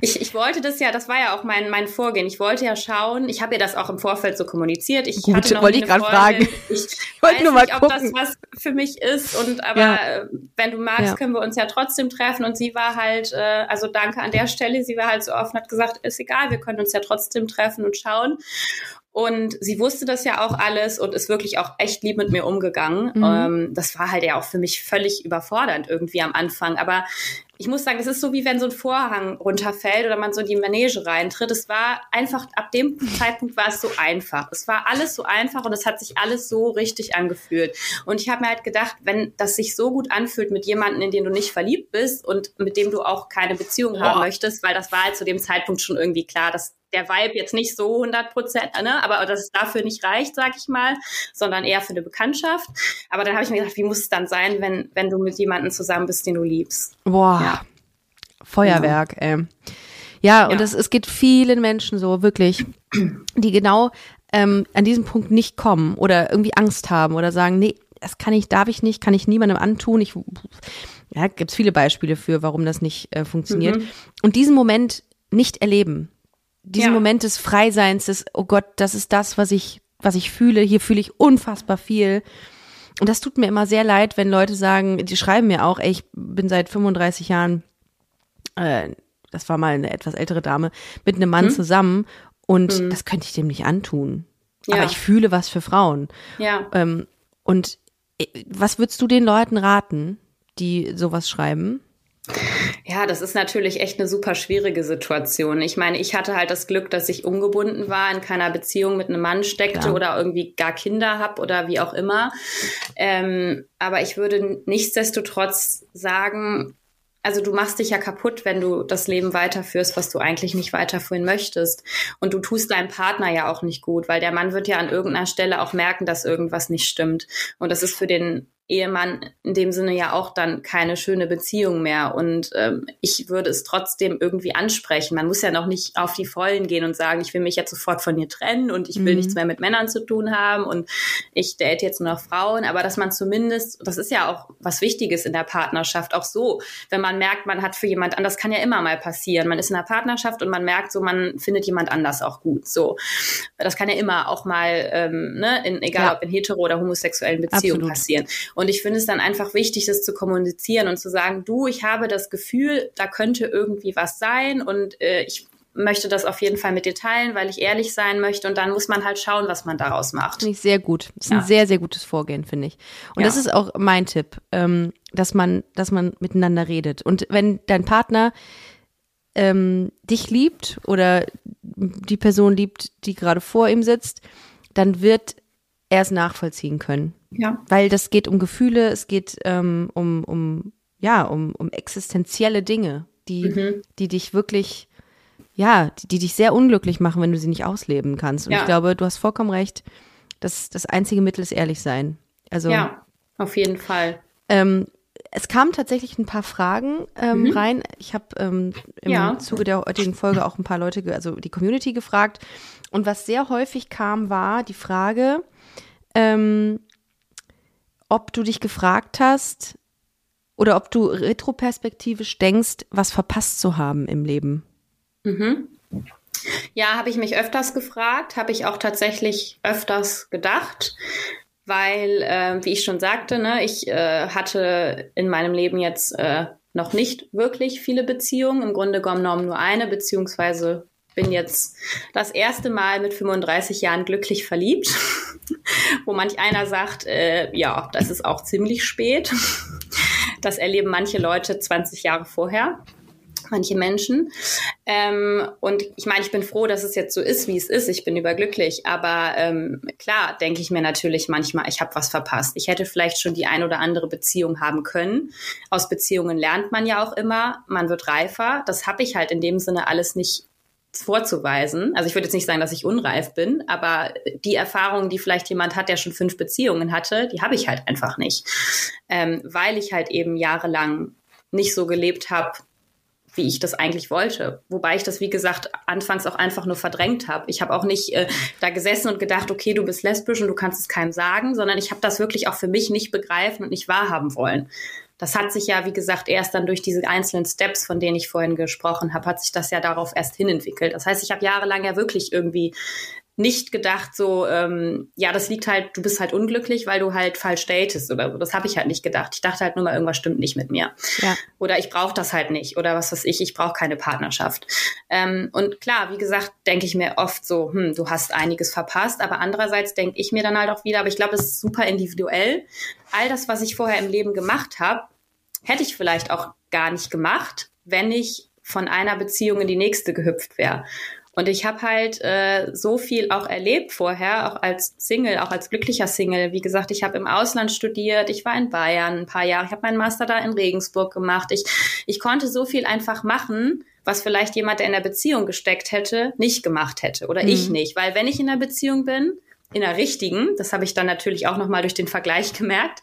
C: Ich, ich wollte das ja, das war ja auch mein, mein Vorgehen. Ich wollte ja schauen, ich habe ja das auch im Vorfeld so kommuniziert. Ich
A: Gut,
C: hatte noch
A: wollte ich gerade fragen.
C: Ich, ich wollte nur mal nicht, gucken. ob das was für mich ist. Und aber ja. Äh, wenn du magst, ja. können wir uns ja trotzdem treffen. Und sie war halt, äh, also danke an der Stelle, sie war halt so offen, hat gesagt, ist egal, wir können uns ja trotzdem treffen und schauen. Und sie wusste das ja auch alles und ist wirklich auch echt lieb mit mir umgegangen. Mhm. Ähm, das war halt ja auch für mich völlig überfordernd irgendwie am Anfang. Aber ich muss sagen, es ist so wie wenn so ein Vorhang runterfällt oder man so in die Manege reintritt. Es war einfach, ab dem Zeitpunkt war es so einfach. Es war alles so einfach und es hat sich alles so richtig angefühlt. Und ich habe mir halt gedacht, wenn das sich so gut anfühlt mit jemandem, in den du nicht verliebt bist und mit dem du auch keine Beziehung haben möchtest, weil das war halt zu dem Zeitpunkt schon irgendwie klar, dass der Vibe jetzt nicht so 100 Prozent, ne, aber dass es dafür nicht reicht, sag ich mal, sondern eher für eine Bekanntschaft. Aber dann habe ich mir gedacht, wie muss es dann sein, wenn, wenn du mit jemandem zusammen bist, den du liebst?
A: Boah, ja. Feuerwerk, genau. ey. Ja, ja. und es, es geht vielen Menschen so, wirklich, die genau ähm, an diesem Punkt nicht kommen oder irgendwie Angst haben oder sagen, nee, das kann ich, darf ich nicht, kann ich niemandem antun. Ich, ja, gibt's viele Beispiele für, warum das nicht äh, funktioniert. Mhm. Und diesen Moment nicht erleben diesen ja. Moment des Freiseins, des, oh Gott, das ist das, was ich, was ich fühle. Hier fühle ich unfassbar viel. Und das tut mir immer sehr leid, wenn Leute sagen, die schreiben mir auch, ey, ich bin seit 35 Jahren, äh, das war mal eine etwas ältere Dame, mit einem Mann hm? zusammen und hm. das könnte ich dem nicht antun. Ja. Aber ich fühle was für Frauen.
C: Ja.
A: Ähm, und äh, was würdest du den Leuten raten, die sowas schreiben?
C: Ja, das ist natürlich echt eine super schwierige Situation. Ich meine, ich hatte halt das Glück, dass ich ungebunden war, in keiner Beziehung mit einem Mann steckte Klar. oder irgendwie gar Kinder habe oder wie auch immer. Ähm, aber ich würde nichtsdestotrotz sagen, also du machst dich ja kaputt, wenn du das Leben weiterführst, was du eigentlich nicht weiterführen möchtest. Und du tust deinem Partner ja auch nicht gut, weil der Mann wird ja an irgendeiner Stelle auch merken, dass irgendwas nicht stimmt. Und das ist für den Ehemann in dem Sinne ja auch dann keine schöne Beziehung mehr. Und ähm, ich würde es trotzdem irgendwie ansprechen. Man muss ja noch nicht auf die Vollen gehen und sagen, ich will mich jetzt sofort von dir trennen und ich will mhm. nichts mehr mit Männern zu tun haben und ich date jetzt nur noch Frauen. Aber dass man zumindest, das ist ja auch was Wichtiges in der Partnerschaft, auch so, wenn man merkt, man hat für jemand anders, kann ja immer mal passieren. Man ist in einer Partnerschaft und man merkt so, man findet jemand anders auch gut. So, das kann ja immer auch mal, ähm, ne, in, egal ja. ob in hetero oder homosexuellen Beziehungen Absolut. passieren. Und ich finde es dann einfach wichtig, das zu kommunizieren und zu sagen, du, ich habe das Gefühl, da könnte irgendwie was sein und äh, ich möchte das auf jeden Fall mit dir teilen, weil ich ehrlich sein möchte und dann muss man halt schauen, was man daraus macht.
A: Finde ich sehr gut. Das ist ja. ein sehr, sehr gutes Vorgehen, finde ich. Und ja. das ist auch mein Tipp, ähm, dass man, dass man miteinander redet. Und wenn dein Partner ähm, dich liebt oder die Person liebt, die gerade vor ihm sitzt, dann wird er es nachvollziehen können.
C: Ja.
A: Weil das geht um Gefühle, es geht ähm, um, um, ja, um, um existenzielle Dinge, die, mhm. die dich wirklich ja, die, die, dich sehr unglücklich machen, wenn du sie nicht ausleben kannst. Und ja. ich glaube, du hast vollkommen recht. Das, das einzige Mittel ist ehrlich sein. Also,
C: ja, auf jeden Fall.
A: Ähm, es kamen tatsächlich ein paar Fragen ähm, mhm. rein. Ich habe ähm, im ja. Zuge der heutigen Folge auch ein paar Leute, also die Community gefragt. Und was sehr häufig kam, war die Frage, ähm, ob du dich gefragt hast oder ob du retroperspektivisch denkst, was verpasst zu haben im Leben.
C: Mhm. Ja, habe ich mich öfters gefragt, habe ich auch tatsächlich öfters gedacht, weil, äh, wie ich schon sagte, ne, ich äh, hatte in meinem Leben jetzt äh, noch nicht wirklich viele Beziehungen, im Grunde genommen nur eine, beziehungsweise bin jetzt das erste Mal mit 35 Jahren glücklich verliebt, wo manch einer sagt, äh, ja, das ist auch ziemlich spät. Das erleben manche Leute 20 Jahre vorher manche Menschen. Ähm, und ich meine, ich bin froh, dass es jetzt so ist, wie es ist. Ich bin überglücklich. Aber ähm, klar denke ich mir natürlich manchmal, ich habe was verpasst. Ich hätte vielleicht schon die ein oder andere Beziehung haben können. Aus Beziehungen lernt man ja auch immer. Man wird reifer. Das habe ich halt in dem Sinne alles nicht vorzuweisen. Also ich würde jetzt nicht sagen, dass ich unreif bin, aber die Erfahrungen, die vielleicht jemand hat, der schon fünf Beziehungen hatte, die habe ich halt einfach nicht, ähm, weil ich halt eben jahrelang nicht so gelebt habe, wie ich das eigentlich wollte. Wobei ich das, wie gesagt, anfangs auch einfach nur verdrängt habe. Ich habe auch nicht äh, da gesessen und gedacht, okay, du bist lesbisch und du kannst es keinem sagen, sondern ich habe das wirklich auch für mich nicht begreifen und nicht wahrhaben wollen. Das hat sich ja, wie gesagt, erst dann durch diese einzelnen Steps, von denen ich vorhin gesprochen habe, hat sich das ja darauf erst hinentwickelt. Das heißt, ich habe jahrelang ja wirklich irgendwie nicht gedacht, so, ähm, ja, das liegt halt, du bist halt unglücklich, weil du halt falsch datest oder so. Das habe ich halt nicht gedacht. Ich dachte halt nur mal, irgendwas stimmt nicht mit mir. Ja. Oder ich brauche das halt nicht. Oder was weiß ich, ich brauche keine Partnerschaft. Ähm, und klar, wie gesagt, denke ich mir oft so, hm, du hast einiges verpasst. Aber andererseits denke ich mir dann halt auch wieder, aber ich glaube, es ist super individuell. All das, was ich vorher im Leben gemacht habe, hätte ich vielleicht auch gar nicht gemacht, wenn ich von einer Beziehung in die nächste gehüpft wäre. Und ich habe halt äh, so viel auch erlebt vorher, auch als Single, auch als glücklicher Single. Wie gesagt, ich habe im Ausland studiert, ich war in Bayern ein paar Jahre, ich habe meinen Master da in Regensburg gemacht. Ich, ich konnte so viel einfach machen, was vielleicht jemand, der in der Beziehung gesteckt hätte, nicht gemacht hätte oder mhm. ich nicht. Weil wenn ich in der Beziehung bin, in der richtigen, das habe ich dann natürlich auch nochmal durch den Vergleich gemerkt,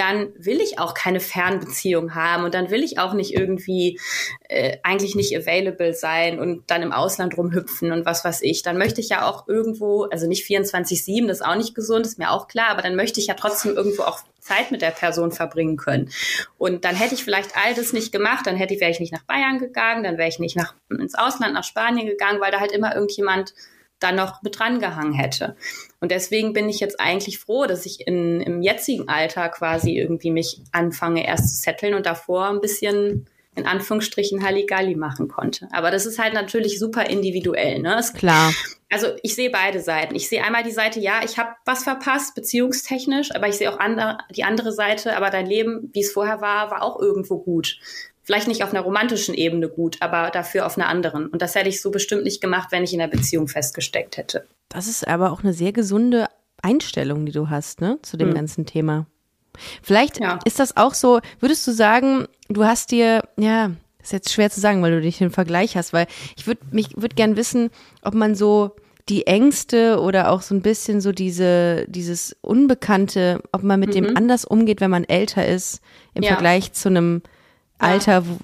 C: dann will ich auch keine Fernbeziehung haben und dann will ich auch nicht irgendwie äh, eigentlich nicht available sein und dann im Ausland rumhüpfen und was weiß ich. Dann möchte ich ja auch irgendwo, also nicht 24-7, das ist auch nicht gesund, ist mir auch klar, aber dann möchte ich ja trotzdem irgendwo auch Zeit mit der Person verbringen können. Und dann hätte ich vielleicht all das nicht gemacht, dann hätte ich, wäre ich nicht nach Bayern gegangen, dann wäre ich nicht nach, ins Ausland, nach Spanien gegangen, weil da halt immer irgendjemand da noch mit dran gehangen hätte. Und deswegen bin ich jetzt eigentlich froh, dass ich in, im jetzigen Alter quasi irgendwie mich anfange erst zu setteln und davor ein bisschen in Anführungsstrichen Halligalli machen konnte. Aber das ist halt natürlich super individuell. Ne? Es,
A: Klar.
C: Also ich sehe beide Seiten. Ich sehe einmal die Seite, ja, ich habe was verpasst, beziehungstechnisch, aber ich sehe auch andere, die andere Seite, aber dein Leben, wie es vorher war, war auch irgendwo gut. Vielleicht nicht auf einer romantischen Ebene gut, aber dafür auf einer anderen. Und das hätte ich so bestimmt nicht gemacht, wenn ich in der Beziehung festgesteckt hätte.
A: Das ist aber auch eine sehr gesunde Einstellung, die du hast, ne, zu dem hm. ganzen Thema. Vielleicht ja. ist das auch so, würdest du sagen, du hast dir, ja, ist jetzt schwer zu sagen, weil du dich den Vergleich hast, weil ich würde mich würde gern wissen, ob man so die Ängste oder auch so ein bisschen so diese dieses Unbekannte, ob man mit mhm. dem anders umgeht, wenn man älter ist im ja. Vergleich zu einem Alter, wo,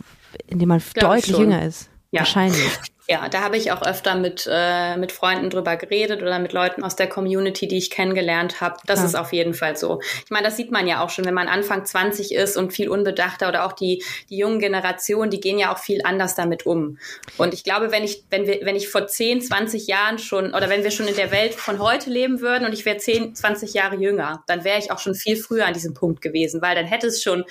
A: in dem man deutlich jünger ist. Ja. Wahrscheinlich.
C: Ja, da habe ich auch öfter mit, äh, mit Freunden drüber geredet oder mit Leuten aus der Community, die ich kennengelernt habe. Das ja. ist auf jeden Fall so. Ich meine, das sieht man ja auch schon, wenn man Anfang 20 ist und viel unbedachter oder auch die, die jungen Generationen, die gehen ja auch viel anders damit um. Und ich glaube, wenn ich, wenn wir, wenn ich vor 10, 20 Jahren schon oder wenn wir schon in der Welt von heute leben würden und ich wäre 10, 20 Jahre jünger, dann wäre ich auch schon viel früher an diesem Punkt gewesen, weil dann hätte es schon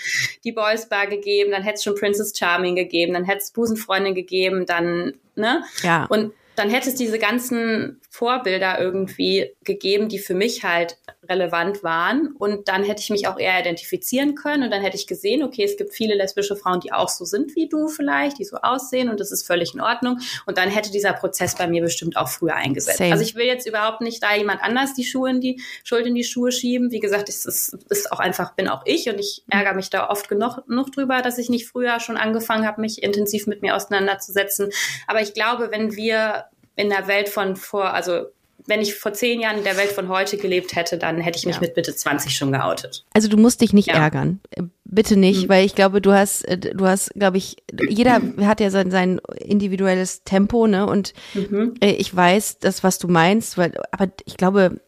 C: die Boys Bar gegeben, dann hätte es schon Princess Charming gegeben, dann hätte es Busenfreundin gegeben, dann ne?
A: Ja.
C: Und dann hätte es diese ganzen Vorbilder irgendwie gegeben, die für mich halt relevant waren. Und dann hätte ich mich auch eher identifizieren können. Und dann hätte ich gesehen, okay, es gibt viele lesbische Frauen, die auch so sind wie du vielleicht, die so aussehen. Und das ist völlig in Ordnung. Und dann hätte dieser Prozess bei mir bestimmt auch früher eingesetzt.
A: Same.
C: Also ich will jetzt überhaupt nicht da jemand anders die Schuhe in die Schuld in die Schuhe schieben. Wie gesagt, es ist, ist auch einfach, bin auch ich. Und ich ärgere mich da oft genug, genug drüber, dass ich nicht früher schon angefangen habe, mich intensiv mit mir auseinanderzusetzen. Aber ich glaube, wenn wir in der Welt von vor, also wenn ich vor zehn Jahren in der Welt von heute gelebt hätte, dann hätte ich mich
A: Ja.
C: mit Mitte 20 schon geoutet.
A: Also du musst dich nicht
C: Ja.
A: ärgern. Äh, Bitte nicht,
C: Mhm.
A: weil ich glaube, du hast, äh, du hast, glaube ich, jeder hat ja sein, sein individuelles Tempo, ne? Und
C: Mhm.
A: äh, ich weiß das, was du meinst, weil, aber ich glaube,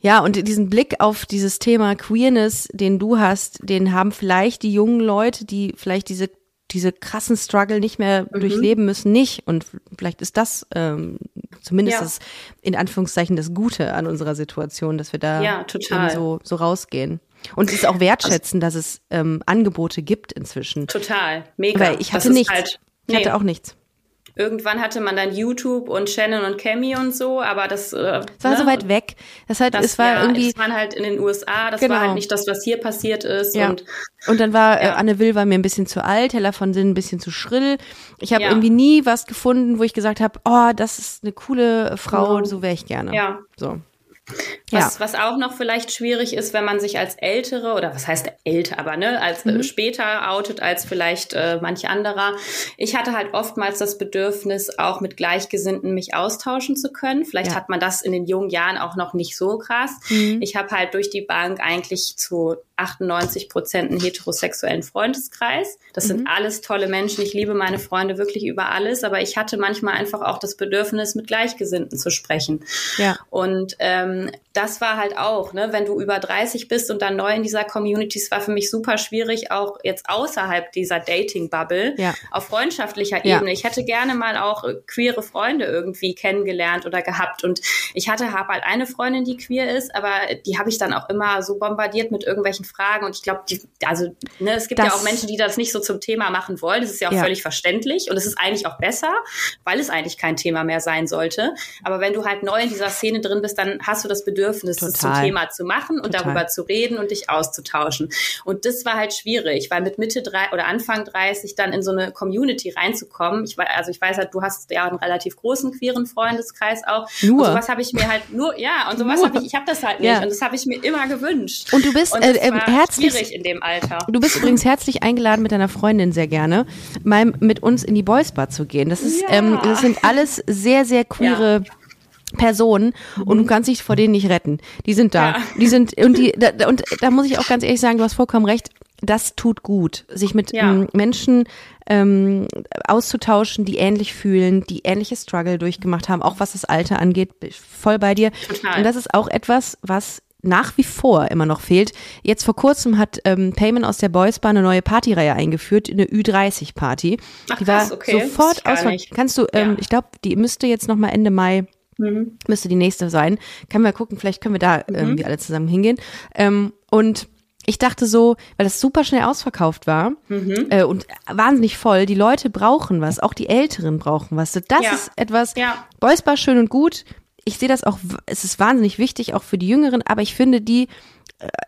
A: ja, und diesen Blick auf dieses Thema Queerness, den du hast, den haben vielleicht die jungen Leute, die vielleicht diese diese krassen Struggle nicht mehr
C: Mhm.
A: durchleben müssen, nicht. Und vielleicht ist das ähm, zumindest
C: Ja.
A: das in Anführungszeichen das Gute an unserer Situation, dass wir da
C: Ja,
A: so, so rausgehen. Und es ist auch wertschätzen, dass es ähm, Angebote gibt inzwischen.
C: Total, mega.
A: Weil ich hatte nichts.
C: Halt,
A: Ich hatte
C: nee.
A: auch nichts.
C: Irgendwann hatte man dann YouTube und Shannon und Cammy und so, aber das, äh,
A: Es war so weit weg. Das halt,
C: Das,
A: es war
C: ja,
A: irgendwie.
C: das waren halt in den USA, das
A: Genau.
C: war halt nicht das, was hier passiert ist.
A: Ja.
C: Und
A: Und dann war äh,
C: Ja.
A: Anne Will war mir ein bisschen zu alt, Hella von Sinn ein bisschen zu schrill. Ich habe
C: Ja.
A: irgendwie nie was gefunden, wo ich gesagt habe, oh, das ist eine coole Frau,
C: Genau.
A: so wäre ich gerne.
C: ja,
A: So. Ja.
C: Was, was auch noch vielleicht schwierig ist, wenn man sich als ältere oder was heißt älter, aber ne, als
A: Mhm.
C: äh, später outet als vielleicht äh, manch anderer. Ich hatte halt oftmals das Bedürfnis, auch mit Gleichgesinnten mich austauschen zu können. Vielleicht
A: Ja.
C: hat man das in den jungen Jahren auch noch nicht so krass.
A: Mhm.
C: Ich habe halt durch die Bank eigentlich zu 98 Prozent einen heterosexuellen Freundeskreis. Das
A: Mhm.
C: sind alles tolle Menschen. Ich liebe meine Freunde wirklich über alles, aber ich hatte manchmal einfach auch das Bedürfnis, mit Gleichgesinnten zu sprechen.
A: Ja.
C: Und ähm, um, das war halt auch, ne, wenn du über 30 bist und dann neu in dieser Community, es war für mich super schwierig, auch jetzt außerhalb dieser Dating-Bubble,
A: Ja.
C: auf freundschaftlicher
A: Ja.
C: Ebene. Ich hätte gerne mal auch äh, queere Freunde irgendwie kennengelernt oder gehabt. Und ich hatte habe halt eine Freundin, die queer ist, aber die habe ich dann auch immer so bombardiert mit irgendwelchen Fragen. Und ich glaube, also ne, es gibt ja
A: Das-
C: auch Menschen, die das nicht so zum Thema machen wollen. Das ist ja auch
A: Ja.
C: völlig verständlich und es ist eigentlich auch besser, weil es eigentlich kein Thema mehr sein sollte. Aber wenn du halt neu in dieser Szene drin bist, dann hast du das Bedürfnis, zum
A: Total.
C: Thema zu machen und
A: Total.
C: darüber zu reden und dich auszutauschen. Und das war halt schwierig, weil mit Mitte drei oder Anfang 30 dann in so eine Community reinzukommen. Ich weiß, also ich weiß halt, du hast ja einen relativ großen queeren Freundeskreis auch.
A: Nur.
C: Und sowas habe ich mir halt nur, ja, und sowas habe ich, ich habe das halt nicht.
A: Ja.
C: Und das habe ich mir immer gewünscht.
A: Und du bist
C: Und
A: äh,
C: war
A: herzlich
C: schwierig in dem Alter.
A: Du bist übrigens herzlich eingeladen mit deiner Freundin sehr gerne, mal mit uns in die Boys Bar zu gehen. Das ist,
C: Ja.
A: ähm, das sind alles sehr, sehr queere Personen und du kannst dich vor denen nicht retten. Die sind da.
C: Ja.
A: Die sind und die da, und da muss ich auch ganz ehrlich sagen, du hast vollkommen recht. Das tut gut, sich mit
C: Ja.
A: ähm, Menschen ähm, auszutauschen, die ähnlich fühlen, die ähnliche Struggle durchgemacht haben, auch was das Alter angeht. Voll bei dir.
C: Total.
A: Und das ist auch etwas, was nach wie vor immer noch fehlt. Jetzt vor kurzem hat ähm, Payment aus der Boys Bar eine neue Partyreihe eingeführt, eine Ü30-Party.
C: Ach,
A: Die war
C: krass, okay.
A: Sofort
C: nicht.
A: Kannst du, ähm,
C: Ja.
A: ich glaube, die müsste jetzt noch mal Ende Mai
C: Mhm.
A: müsste die nächste sein. Können wir gucken, vielleicht können wir da irgendwie alle zusammen hingehen. Ähm, und ich dachte so, weil das super schnell ausverkauft war
C: Mhm.
A: äh, und wahnsinnig voll, die Leute brauchen was, auch die Älteren brauchen was. Das
C: Ja.
A: ist etwas,
C: Ja.
A: Boys Bar schön und gut. Ich sehe das auch, es ist wahnsinnig wichtig, auch für die Jüngeren, aber ich finde die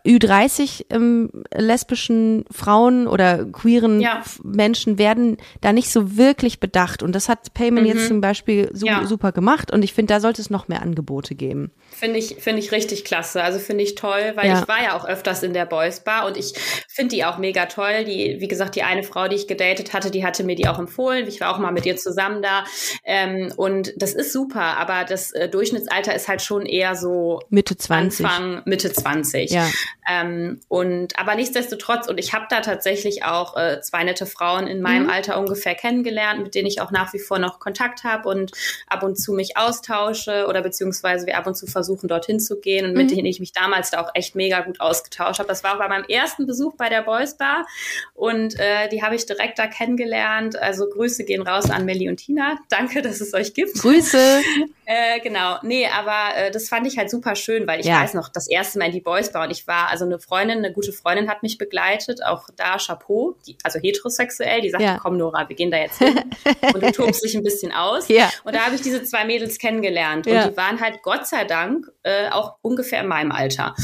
A: Ü30 ähm, lesbischen Frauen oder queeren
C: Ja.
A: Menschen werden da nicht so wirklich bedacht. Und das hat Payment jetzt zum Beispiel su
C: Mhm. Ja.
A: super gemacht. Und ich finde, da sollte es noch mehr Angebote geben.
C: Finde ich, finde ich richtig klasse. Also finde ich toll, weil
A: Ja.
C: ich war ja auch öfters in der Boys Bar und ich finde die auch mega toll. Die, wie gesagt, die eine Frau, die ich gedatet hatte, die hatte mir die auch empfohlen. Ich war auch mal mit ihr zusammen da. Ähm, und das ist super, aber das äh, Durchschnittsalter ist halt schon eher so
A: Mitte 20.
C: Anfang, Mitte 20.
A: Ja.
C: Ähm, und aber nichtsdestotrotz, und ich habe da tatsächlich auch äh, zwei nette Frauen in
A: Mhm.
C: meinem Alter ungefähr kennengelernt, mit denen ich auch nach wie vor noch Kontakt habe und ab und zu mich austausche oder beziehungsweise wir ab und zu versuchen, dorthin zu gehen und mit
A: Mhm.
C: denen ich mich damals da auch echt mega gut ausgetauscht habe. Das war bei meinem ersten Besuch bei der Boys Bar und äh, die habe ich direkt da kennengelernt. Also Grüße gehen raus an Melli und Tina. Danke, dass es euch gibt.
A: Grüße.
C: Äh, genau, nee, aber äh, das fand ich halt super schön, weil ich
A: Ja.
C: weiß noch, das erste Mal in die Boys Bar und ich war, also eine Freundin, eine gute Freundin hat mich begleitet, auch da Chapeau, die, also heterosexuell, die sagte,
A: Ja.
C: komm Nora, wir gehen da jetzt hin und du tobst dich ein bisschen aus.
A: Ja.
C: Und da habe ich diese zwei Mädels kennengelernt
A: Ja.
C: und die waren halt Gott sei Dank äh, auch ungefähr in meinem Alter,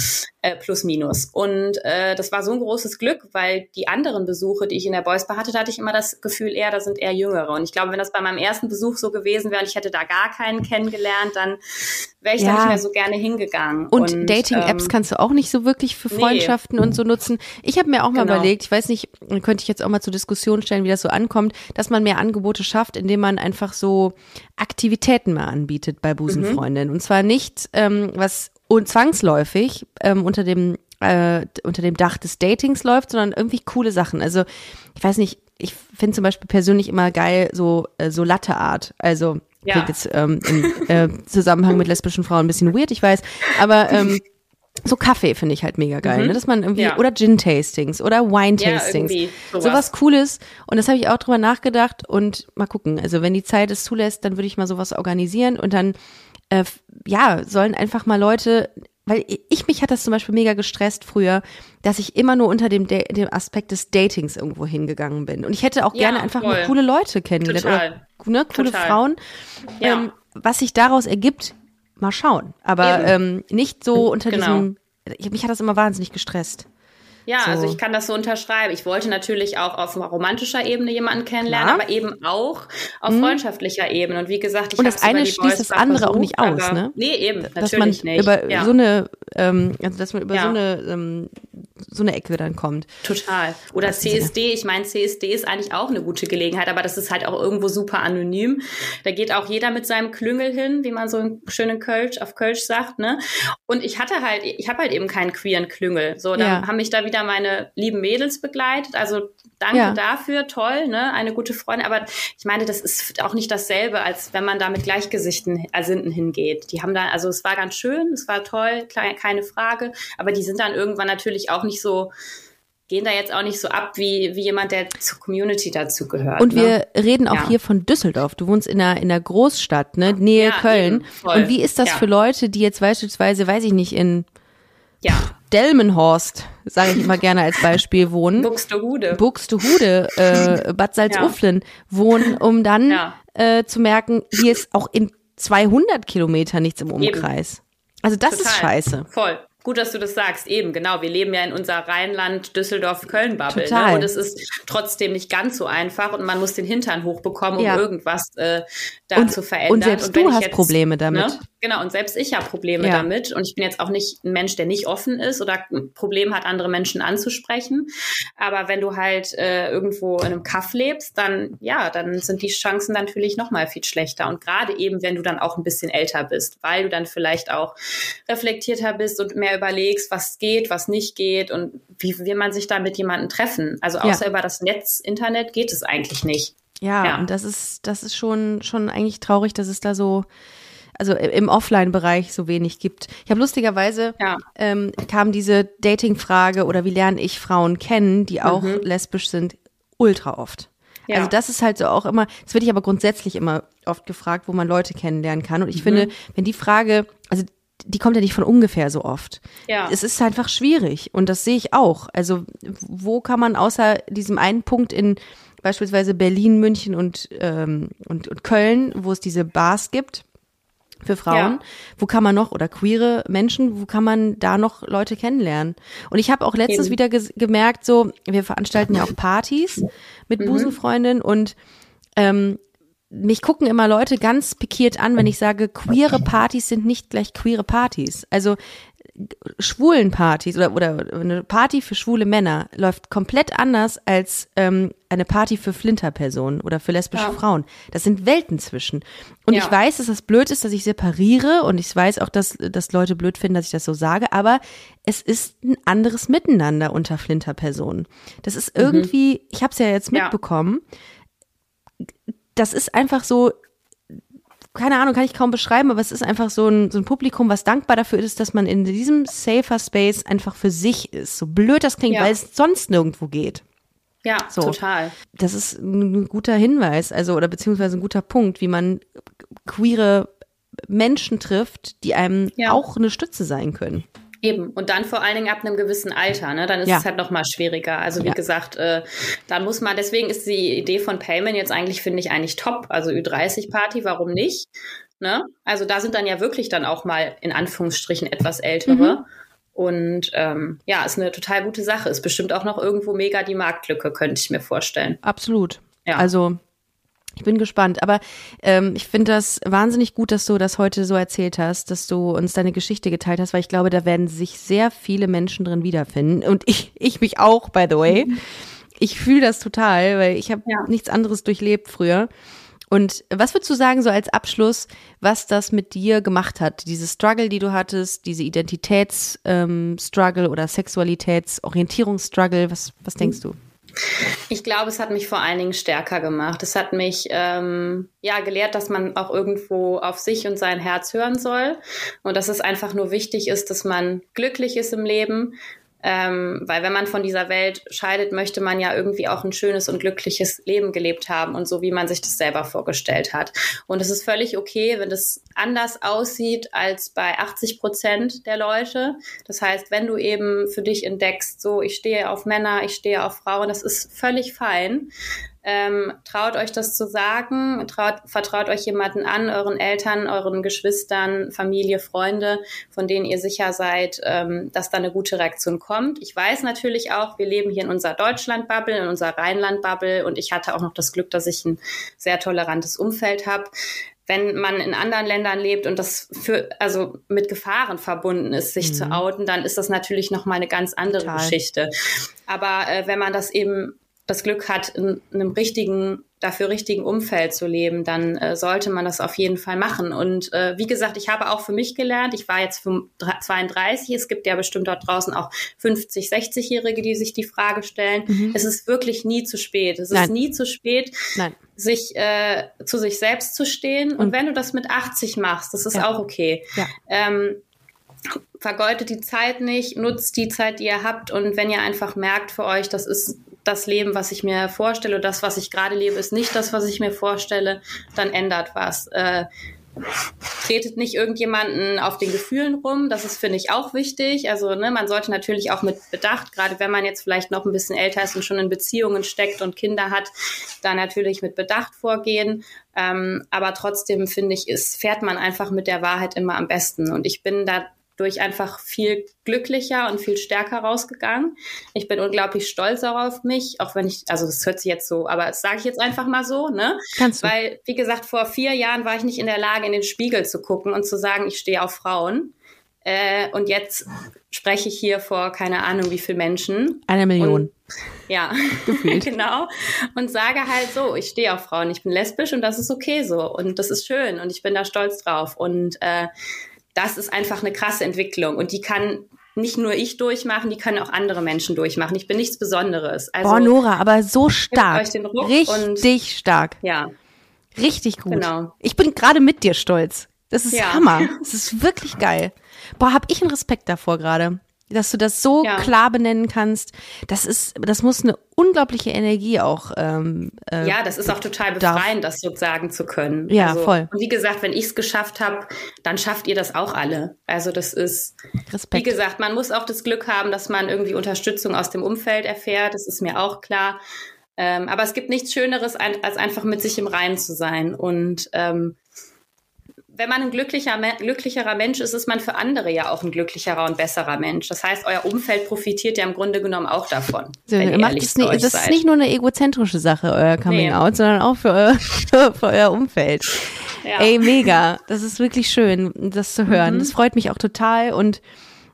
C: äh, plus minus. Und äh, das war so ein großes Glück, weil die anderen Besuche, die ich in der Boys Bar hatte, da hatte ich immer das Gefühl, eher, da sind eher Jüngere. Und ich glaube, wenn das bei meinem ersten Besuch so gewesen wäre und ich hätte da gar keinen kennengelernt, dann wäre ich
A: Ja.
C: da nicht mehr so gerne hingegangen.
A: Und, Dating-Apps
C: ähm,
A: kannst du auch nicht so wirklich für
C: nee.
A: Freundschaften und so nutzen. Ich habe mir auch mal
C: Genau.
A: überlegt, ich weiß nicht, könnte ich jetzt auch mal zur Diskussion stellen, wie das so ankommt, dass man mehr Angebote schafft, indem man einfach so Aktivitäten mal anbietet bei Busenfreundinnen. Und zwar nicht, ähm, was und zwangsläufig ähm, unter dem äh, unter dem Dach des Datings läuft, sondern irgendwie coole Sachen. Also ich weiß nicht, ich finde zum Beispiel persönlich immer geil so äh, so Latte Art. Also
C: Ja.
A: klingt jetzt ähm, im äh, Zusammenhang mit lesbischen Frauen ein bisschen weird, ich weiß, aber ähm, so Kaffee finde ich halt mega geil, ne? dass man irgendwie
C: Mhm. Ja.
A: oder Gin-Tastings oder
C: Ja,
A: Wine-Tastings,
C: irgendwie sowas.
A: sowas Cooles und das habe ich auch drüber nachgedacht und mal gucken, also wenn die Zeit es zulässt, dann würde ich mal sowas organisieren und dann äh, ja, sollen einfach mal Leute weil ich mich hat das zum Beispiel mega gestresst früher, dass ich immer nur unter dem, dem Aspekt des Datings irgendwo hingegangen bin. Und ich hätte auch
C: Ja,
A: gerne einfach
C: voll.
A: nur coole Leute kennengelernt
C: Total.
A: oder ne, coole
C: Total.
A: Frauen.
C: Ja.
A: Ähm, was sich daraus ergibt, mal schauen. Aber ähm, nicht so unter
C: Genau.
A: diesem. Ich, mich hat das immer wahnsinnig gestresst.
C: Ja,
A: So.
C: also ich kann das so unterschreiben. Ich wollte natürlich auch auf romantischer Ebene jemanden kennenlernen,
A: Klar. Mhm.
C: aber eben auch auf freundschaftlicher Ebene. Und wie gesagt, ich
A: Und das eine schließt das andere auch
C: versucht,
A: nicht aus, ne?
C: Nee, eben,
A: dass man
C: natürlich nicht.
A: über
C: ja.
A: so eine, ähm, also dass man über
C: Ja.
A: so eine ähm, so eine Ecke dann kommt.
C: Total. Oder CSD, ich meine, CSD ist eigentlich auch eine gute Gelegenheit, aber das ist halt auch irgendwo super anonym. Da geht auch jeder mit seinem Klüngel hin, wie man so in schönen Kölsch auf Kölsch sagt, ne? Und ich hatte halt, ich habe halt eben keinen queeren Klüngel. So, dann
A: Ja.
C: haben mich da wieder meine lieben Mädels begleitet. Also danke
A: Ja.
C: dafür, toll, ne? Eine gute Freundin. Aber ich meine, das ist auch nicht dasselbe, als wenn man da mit Gleichgesichten Ersinnten hingeht. Die haben da, also es war ganz schön, es war toll, keine Frage. Aber die sind dann irgendwann natürlich auch nicht so, gehen da jetzt auch nicht so ab wie, wie jemand, der zur Community dazu gehört.
A: Und
C: ne?
A: wir reden auch
C: Ja.
A: hier von Düsseldorf. Du wohnst in einer, in einer Großstadt, ne? Nähe
C: Ja,
A: Köln.
C: eben.
A: Und wie ist das für Leute, die jetzt beispielsweise, weiß ich nicht, in
C: Ja,
A: Delmenhorst, sage ich immer gerne als Beispiel, wohnen?
C: Buxtehude.
A: Buxtehude, äh, Bad Salzuflen wohnen, um dann
C: Ja.
A: äh, zu merken, hier ist auch in 200 Kilometern nichts im Umkreis. Also das ist
C: Total.
A: scheiße.
C: Voll. Gut, dass du das sagst. Eben, genau. Wir leben ja in unserer Rheinland, Düsseldorf, Köln-Bubble.
A: Total.
C: Ne? Und es ist trotzdem nicht ganz so einfach und man muss den Hintern hochbekommen, um
A: Ja.
C: irgendwas äh, da
A: Und-
C: zu verändern.
A: und selbst
C: wenn
A: du
C: ich
A: hast Probleme damit.
C: Genau, und selbst ich habe Probleme
A: Ja.
C: damit. Und ich bin jetzt auch nicht ein Mensch, der nicht offen ist oder ein Problem hat, andere Menschen anzusprechen. Aber wenn du halt äh, irgendwo in einem Kaff lebst, dann ja, dann sind die Chancen natürlich noch mal viel schlechter. Und gerade eben, wenn du dann auch ein bisschen älter bist, weil du dann vielleicht auch reflektierter bist und mehr überlegst, was geht, was nicht geht und wie will man sich da mit jemandem treffen. Also außer
A: Ja.
C: über das Netz, Internet geht es eigentlich nicht.
A: Ja,
C: Ja.
A: und das ist, das ist schon, schon eigentlich traurig, dass es da so, also im Offline-Bereich so wenig gibt. Ich habe lustigerweise
C: Ja.
A: ähm, kam diese Dating-Frage oder wie lerne ich Frauen kennen, die auch lesbisch sind, ultra oft.
C: Ja.
A: Also das ist halt so auch immer, das werde ich aber grundsätzlich immer oft gefragt, wo man Leute kennenlernen kann. Und ich finde, wenn die Frage, also die kommt ja nicht von ungefähr so oft.
C: Ja.
A: Es ist einfach schwierig und das sehe ich auch. Also wo kann man außer diesem einen Punkt in beispielsweise Berlin, München und, ähm, und, und Köln, wo es diese Bars gibt für Frauen,
C: Ja.
A: wo kann man noch, oder queere Menschen, wo kann man da noch Leute kennenlernen? Und ich habe auch letztens
C: Eben.
A: wieder gemerkt, so, wir veranstalten ja auch Partys mit Busenfreundinnen und ähm, mich gucken immer Leute ganz pikiert an, wenn ich sage, queere Partys sind nicht gleich queere Partys. Also schwulen Partys oder, oder eine Party für schwule Männer läuft komplett anders als ähm, eine Party für Flinterpersonen oder für lesbische
C: Ja.
A: Frauen. Das sind Welten zwischen. Und
C: Ja.
A: ich weiß, dass das blöd ist, dass ich separiere und ich weiß auch, dass, dass Leute blöd finden, dass ich das so sage, aber es ist ein anderes Miteinander unter Flinterpersonen. Das ist irgendwie, ich habe es ja jetzt
C: Ja.
A: Das ist einfach so, keine Ahnung, kann ich kaum beschreiben, aber es ist einfach so ein, so ein Publikum, was dankbar dafür ist, dass man in diesem safer Space einfach für sich ist. So blöd das klingt,
C: Ja.
A: weil es sonst nirgendwo geht.
C: Ja,
A: So.
C: total.
A: Das ist ein guter Hinweis, also oder beziehungsweise ein guter Punkt, wie man queere Menschen trifft, die einem
C: Ja.
A: auch eine Stütze sein können.
C: Eben. Und dann vor allen Dingen ab einem gewissen Alter, ne? Dann ist ja. es halt noch mal schwieriger. Also wie ja. gesagt, äh, dann muss man, deswegen ist die Idee von Payment jetzt eigentlich, finde ich, eigentlich top. Also Ü30-Party, warum nicht? Ne? Also da sind dann ja wirklich dann auch mal in Anführungsstrichen etwas ältere. Mhm. Und ähm, ja, ist eine total gute Sache. Ist bestimmt auch noch irgendwo mega die Marktlücke, könnte ich mir vorstellen.
A: Absolut. Ja. Also ich bin gespannt. Aber ähm, ich finde das wahnsinnig gut, dass du das heute so erzählt hast, dass du uns deine Geschichte geteilt hast, weil ich glaube, da werden sich sehr viele Menschen drin wiederfinden. Und ich, ich mich auch, by the way. Ich fühle das total, weil ich habe ja. nichts anderes durchlebt früher. Und was würdest du sagen, so als Abschluss, was das mit dir gemacht hat? Diese Struggle, die du hattest, diese Identitätsstruggle ähm, oder Sexualitätsorientierungsstruggle, was, was denkst du?
C: Ich glaube, es hat mich vor allen Dingen stärker gemacht. Es hat mich ähm, ja gelehrt, dass man auch irgendwo auf sich und sein Herz hören soll und dass es einfach nur wichtig ist, dass man glücklich ist im Leben ähm, weil wenn man von dieser Welt scheidet, möchte man ja irgendwie auch ein schönes und glückliches Leben gelebt haben und so, wie man sich das selber vorgestellt hat. Und es ist völlig okay, wenn das anders aussieht als bei 80 Prozent der Leute. Das heißt, wenn du eben für dich entdeckst, so, ich stehe auf Männer, ich stehe auf Frauen, das ist völlig fein. Ähm, traut euch das zu sagen, traut, vertraut euch jemanden an, euren Eltern, euren Geschwistern, Familie, Freunde, von denen ihr sicher seid, ähm, dass da eine gute Reaktion kommt. Ich weiß natürlich auch, wir leben hier in unserer Deutschland-Bubble, in unserer Rheinland-Bubble und ich hatte auch noch das Glück, dass ich ein sehr tolerantes Umfeld habe wenn man in anderen Ländern lebt und das für, also mit Gefahren verbunden ist, sich mhm. zu outen, dann ist das natürlich noch mal eine ganz andere Total. Geschichte. Aber äh, wenn man das eben das Glück hat, in, einem richtigen, dafür richtigen Umfeld zu leben, dann äh, sollte man das auf jeden Fall machen. Und äh, wie gesagt, ich habe auch für mich gelernt, ich war jetzt 32, es gibt ja bestimmt dort draußen auch 50, 60-Jährige, die sich die Frage stellen. Mhm. Es ist wirklich nie zu spät. Es Nein. ist nie zu spät, Nein. sich äh, zu sich selbst zu stehen. Und, Und, wenn du das mit 80 machst, das ist ja. auch okay. Ja. Ähm, vergeudet die Zeit nicht, nutzt die Zeit, die ihr habt und wenn ihr einfach merkt für euch, das ist das Leben, was ich mir vorstelle, das, was ich gerade lebe, ist nicht das, was ich mir vorstelle, dann ändert was. Äh, tretet nicht irgendjemanden auf den Gefühlen rum. Das ist, finde ich, auch wichtig. Also ne, man sollte natürlich auch mit Bedacht, gerade wenn man jetzt vielleicht noch ein bisschen älter ist und schon in Beziehungen steckt und Kinder hat, da natürlich mit Bedacht vorgehen. Ähm, aber trotzdem, finde ich, ist, fährt man einfach mit der Wahrheit immer am besten. Und ich bin da durch einfach viel glücklicher und viel stärker rausgegangen. Ich bin unglaublich stolz auch auf mich, auch wenn ich, also das hört sich jetzt so, aber das sage ich jetzt einfach mal so, ne?
A: Kannst du.
C: Weil, wie gesagt, vor vier Jahren war ich nicht in der Lage, in den Spiegel zu gucken und zu sagen, ich stehe auf Frauen. Äh, und jetzt spreche ich hier vor keine Ahnung wie viel Menschen.
A: Eine Million.
C: Und, ja, genau. Und sage halt so, ich stehe auf Frauen, ich bin lesbisch und das ist okay so. Und das ist schön und ich bin da stolz drauf. Und äh, das ist einfach eine krasse Entwicklung und die kann nicht nur ich durchmachen, die können auch andere Menschen durchmachen. Ich bin nichts Besonderes.
A: Also, Boah, Nora, aber so stark. Richtig stark.
C: Ja.
A: Richtig gut. Genau. Ich bin gerade mit dir stolz. Das ist ja. Hammer. Das ist wirklich geil. Boah, hab ich einen Respekt davor gerade dass du das so ja. klar benennen kannst, das ist, das muss eine unglaubliche Energie auch. Ähm,
C: äh, ja, das ist auch total befreiend, darf. das so sagen zu können.
A: Ja, also, voll.
C: Und wie gesagt, wenn ich es geschafft habe, dann schafft ihr das auch alle. Also das ist, Respekt. wie gesagt, man muss auch das Glück haben, dass man irgendwie Unterstützung aus dem Umfeld erfährt. Das ist mir auch klar. Ähm, aber es gibt nichts Schöneres, als einfach mit sich im Reinen zu sein und ähm, wenn man ein glücklicher, glücklicherer Mensch ist, ist man für andere ja auch ein glücklicherer und besserer Mensch. Das heißt, euer Umfeld profitiert ja im Grunde genommen auch davon.
A: So, macht das, nicht, das ist nicht nur eine egozentrische Sache, euer Coming nee. Out, sondern auch für euer, für euer Umfeld. Ja. Ey, mega. Das ist wirklich schön, das zu hören. Mhm. Das freut mich auch total und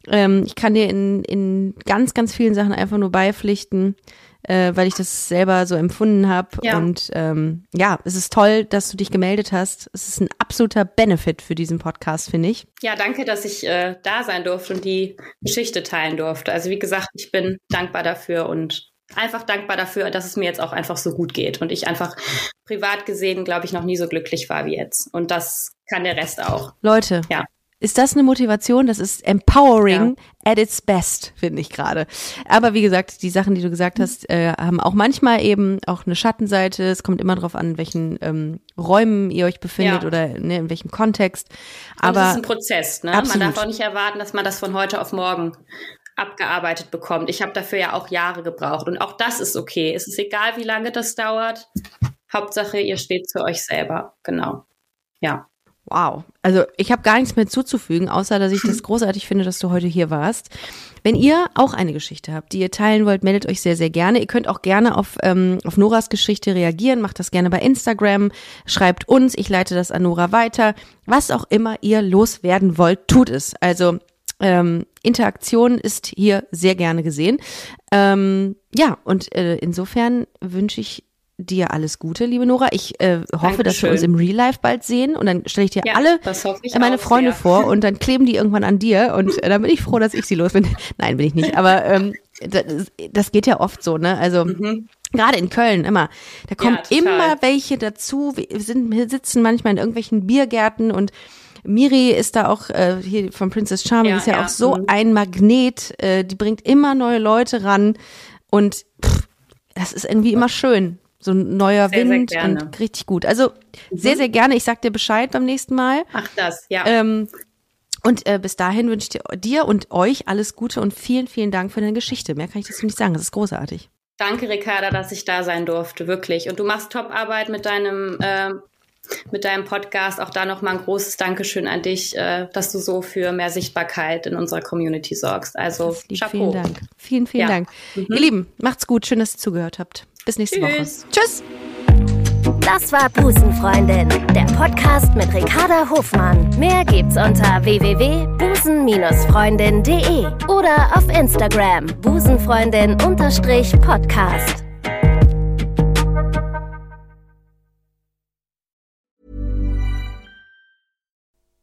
A: ähm, ich kann dir in, in ganz, ganz vielen Sachen einfach nur beipflichten äh, weil ich das selber so empfunden habe. Ja. Und ähm, ja, es ist toll, dass du dich gemeldet hast. Es ist ein absoluter Benefit für diesen Podcast, finde ich.
C: Ja, danke, dass ich äh, da sein durfte und die Geschichte teilen durfte. Also wie gesagt, ich bin dankbar dafür und einfach dankbar dafür, dass es mir jetzt auch einfach so gut geht und ich einfach privat gesehen, glaube ich, noch nie so glücklich war wie jetzt. Und das kann der Rest auch.
A: Leute, ja ist das eine Motivation. Das ist empowering ja. at its best, finde ich gerade. Aber wie gesagt, die Sachen, die du gesagt hast, äh, haben auch manchmal eben auch eine Schattenseite. Es kommt immer darauf an, in welchen ähm, Räumen ihr euch befindet ja. oder ne, in welchem Kontext. Aber
C: Und es ist ein Prozess. Ne? Man darf auch nicht erwarten, dass man das von heute auf morgen abgearbeitet bekommt. Ich habe dafür ja auch Jahre gebraucht und auch das ist okay. Es ist egal, wie lange das dauert. Hauptsache, ihr steht zu euch selber. Genau. Ja.
A: Wow. Also ich habe gar nichts mehr zuzufügen, außer dass ich das großartig finde, dass du heute hier warst. Wenn ihr auch eine Geschichte habt, die ihr teilen wollt, meldet euch sehr, sehr gerne. Ihr könnt auch gerne auf, ähm, auf Noras Geschichte reagieren. Macht das gerne bei Instagram. Schreibt uns. Ich leite das an Nora weiter. Was auch immer ihr loswerden wollt, tut es. Also ähm, Interaktion ist hier sehr gerne gesehen. Ähm, ja, und äh, insofern wünsche ich dir alles Gute, liebe Nora. Ich äh, hoffe, Dankeschön. dass wir uns im Real Life bald sehen und dann stelle ich dir ja, alle ich meine Freunde ja. vor und dann kleben die irgendwann an dir und äh, dann bin ich froh, dass ich sie los bin. Nein, bin ich nicht. Aber ähm, das, das geht ja oft so, ne? Also mhm. Gerade in Köln immer. Da kommen ja, immer welche dazu. Wir, sind, wir sitzen manchmal in irgendwelchen Biergärten und Miri ist da auch äh, hier von Princess Charming ja, ist ja, ja, auch so mhm. ein Magnet. Äh, die bringt immer neue Leute ran und pff, das ist irgendwie immer schön so ein neuer sehr, Wind sehr und richtig gut. Also mhm. sehr, sehr gerne. Ich sag dir Bescheid beim nächsten Mal.
C: Ach das, ja.
A: Ähm, und äh, bis dahin wünsche ich dir und euch alles Gute und vielen, vielen Dank für deine Geschichte. Mehr kann ich dazu nicht sagen. Das ist großartig.
C: Danke, Ricarda, dass ich da sein durfte, wirklich. Und du machst Top-Arbeit mit deinem äh, mit deinem Podcast. Auch da nochmal ein großes Dankeschön an dich, äh, dass du so für mehr Sichtbarkeit in unserer Community sorgst. Also,
A: Chapeau. Vielen Dank. Vielen, vielen ja. Dank. Mhm. Ihr Lieben, macht's gut. Schön, dass ihr zugehört habt. Bis nächste Tschüss. Woche. Tschüss.
B: Das war Busenfreundin, der Podcast mit Ricarda Hofmann. Mehr gibt's unter www.busen-freundin.de oder auf Instagram busenfreundin-podcast.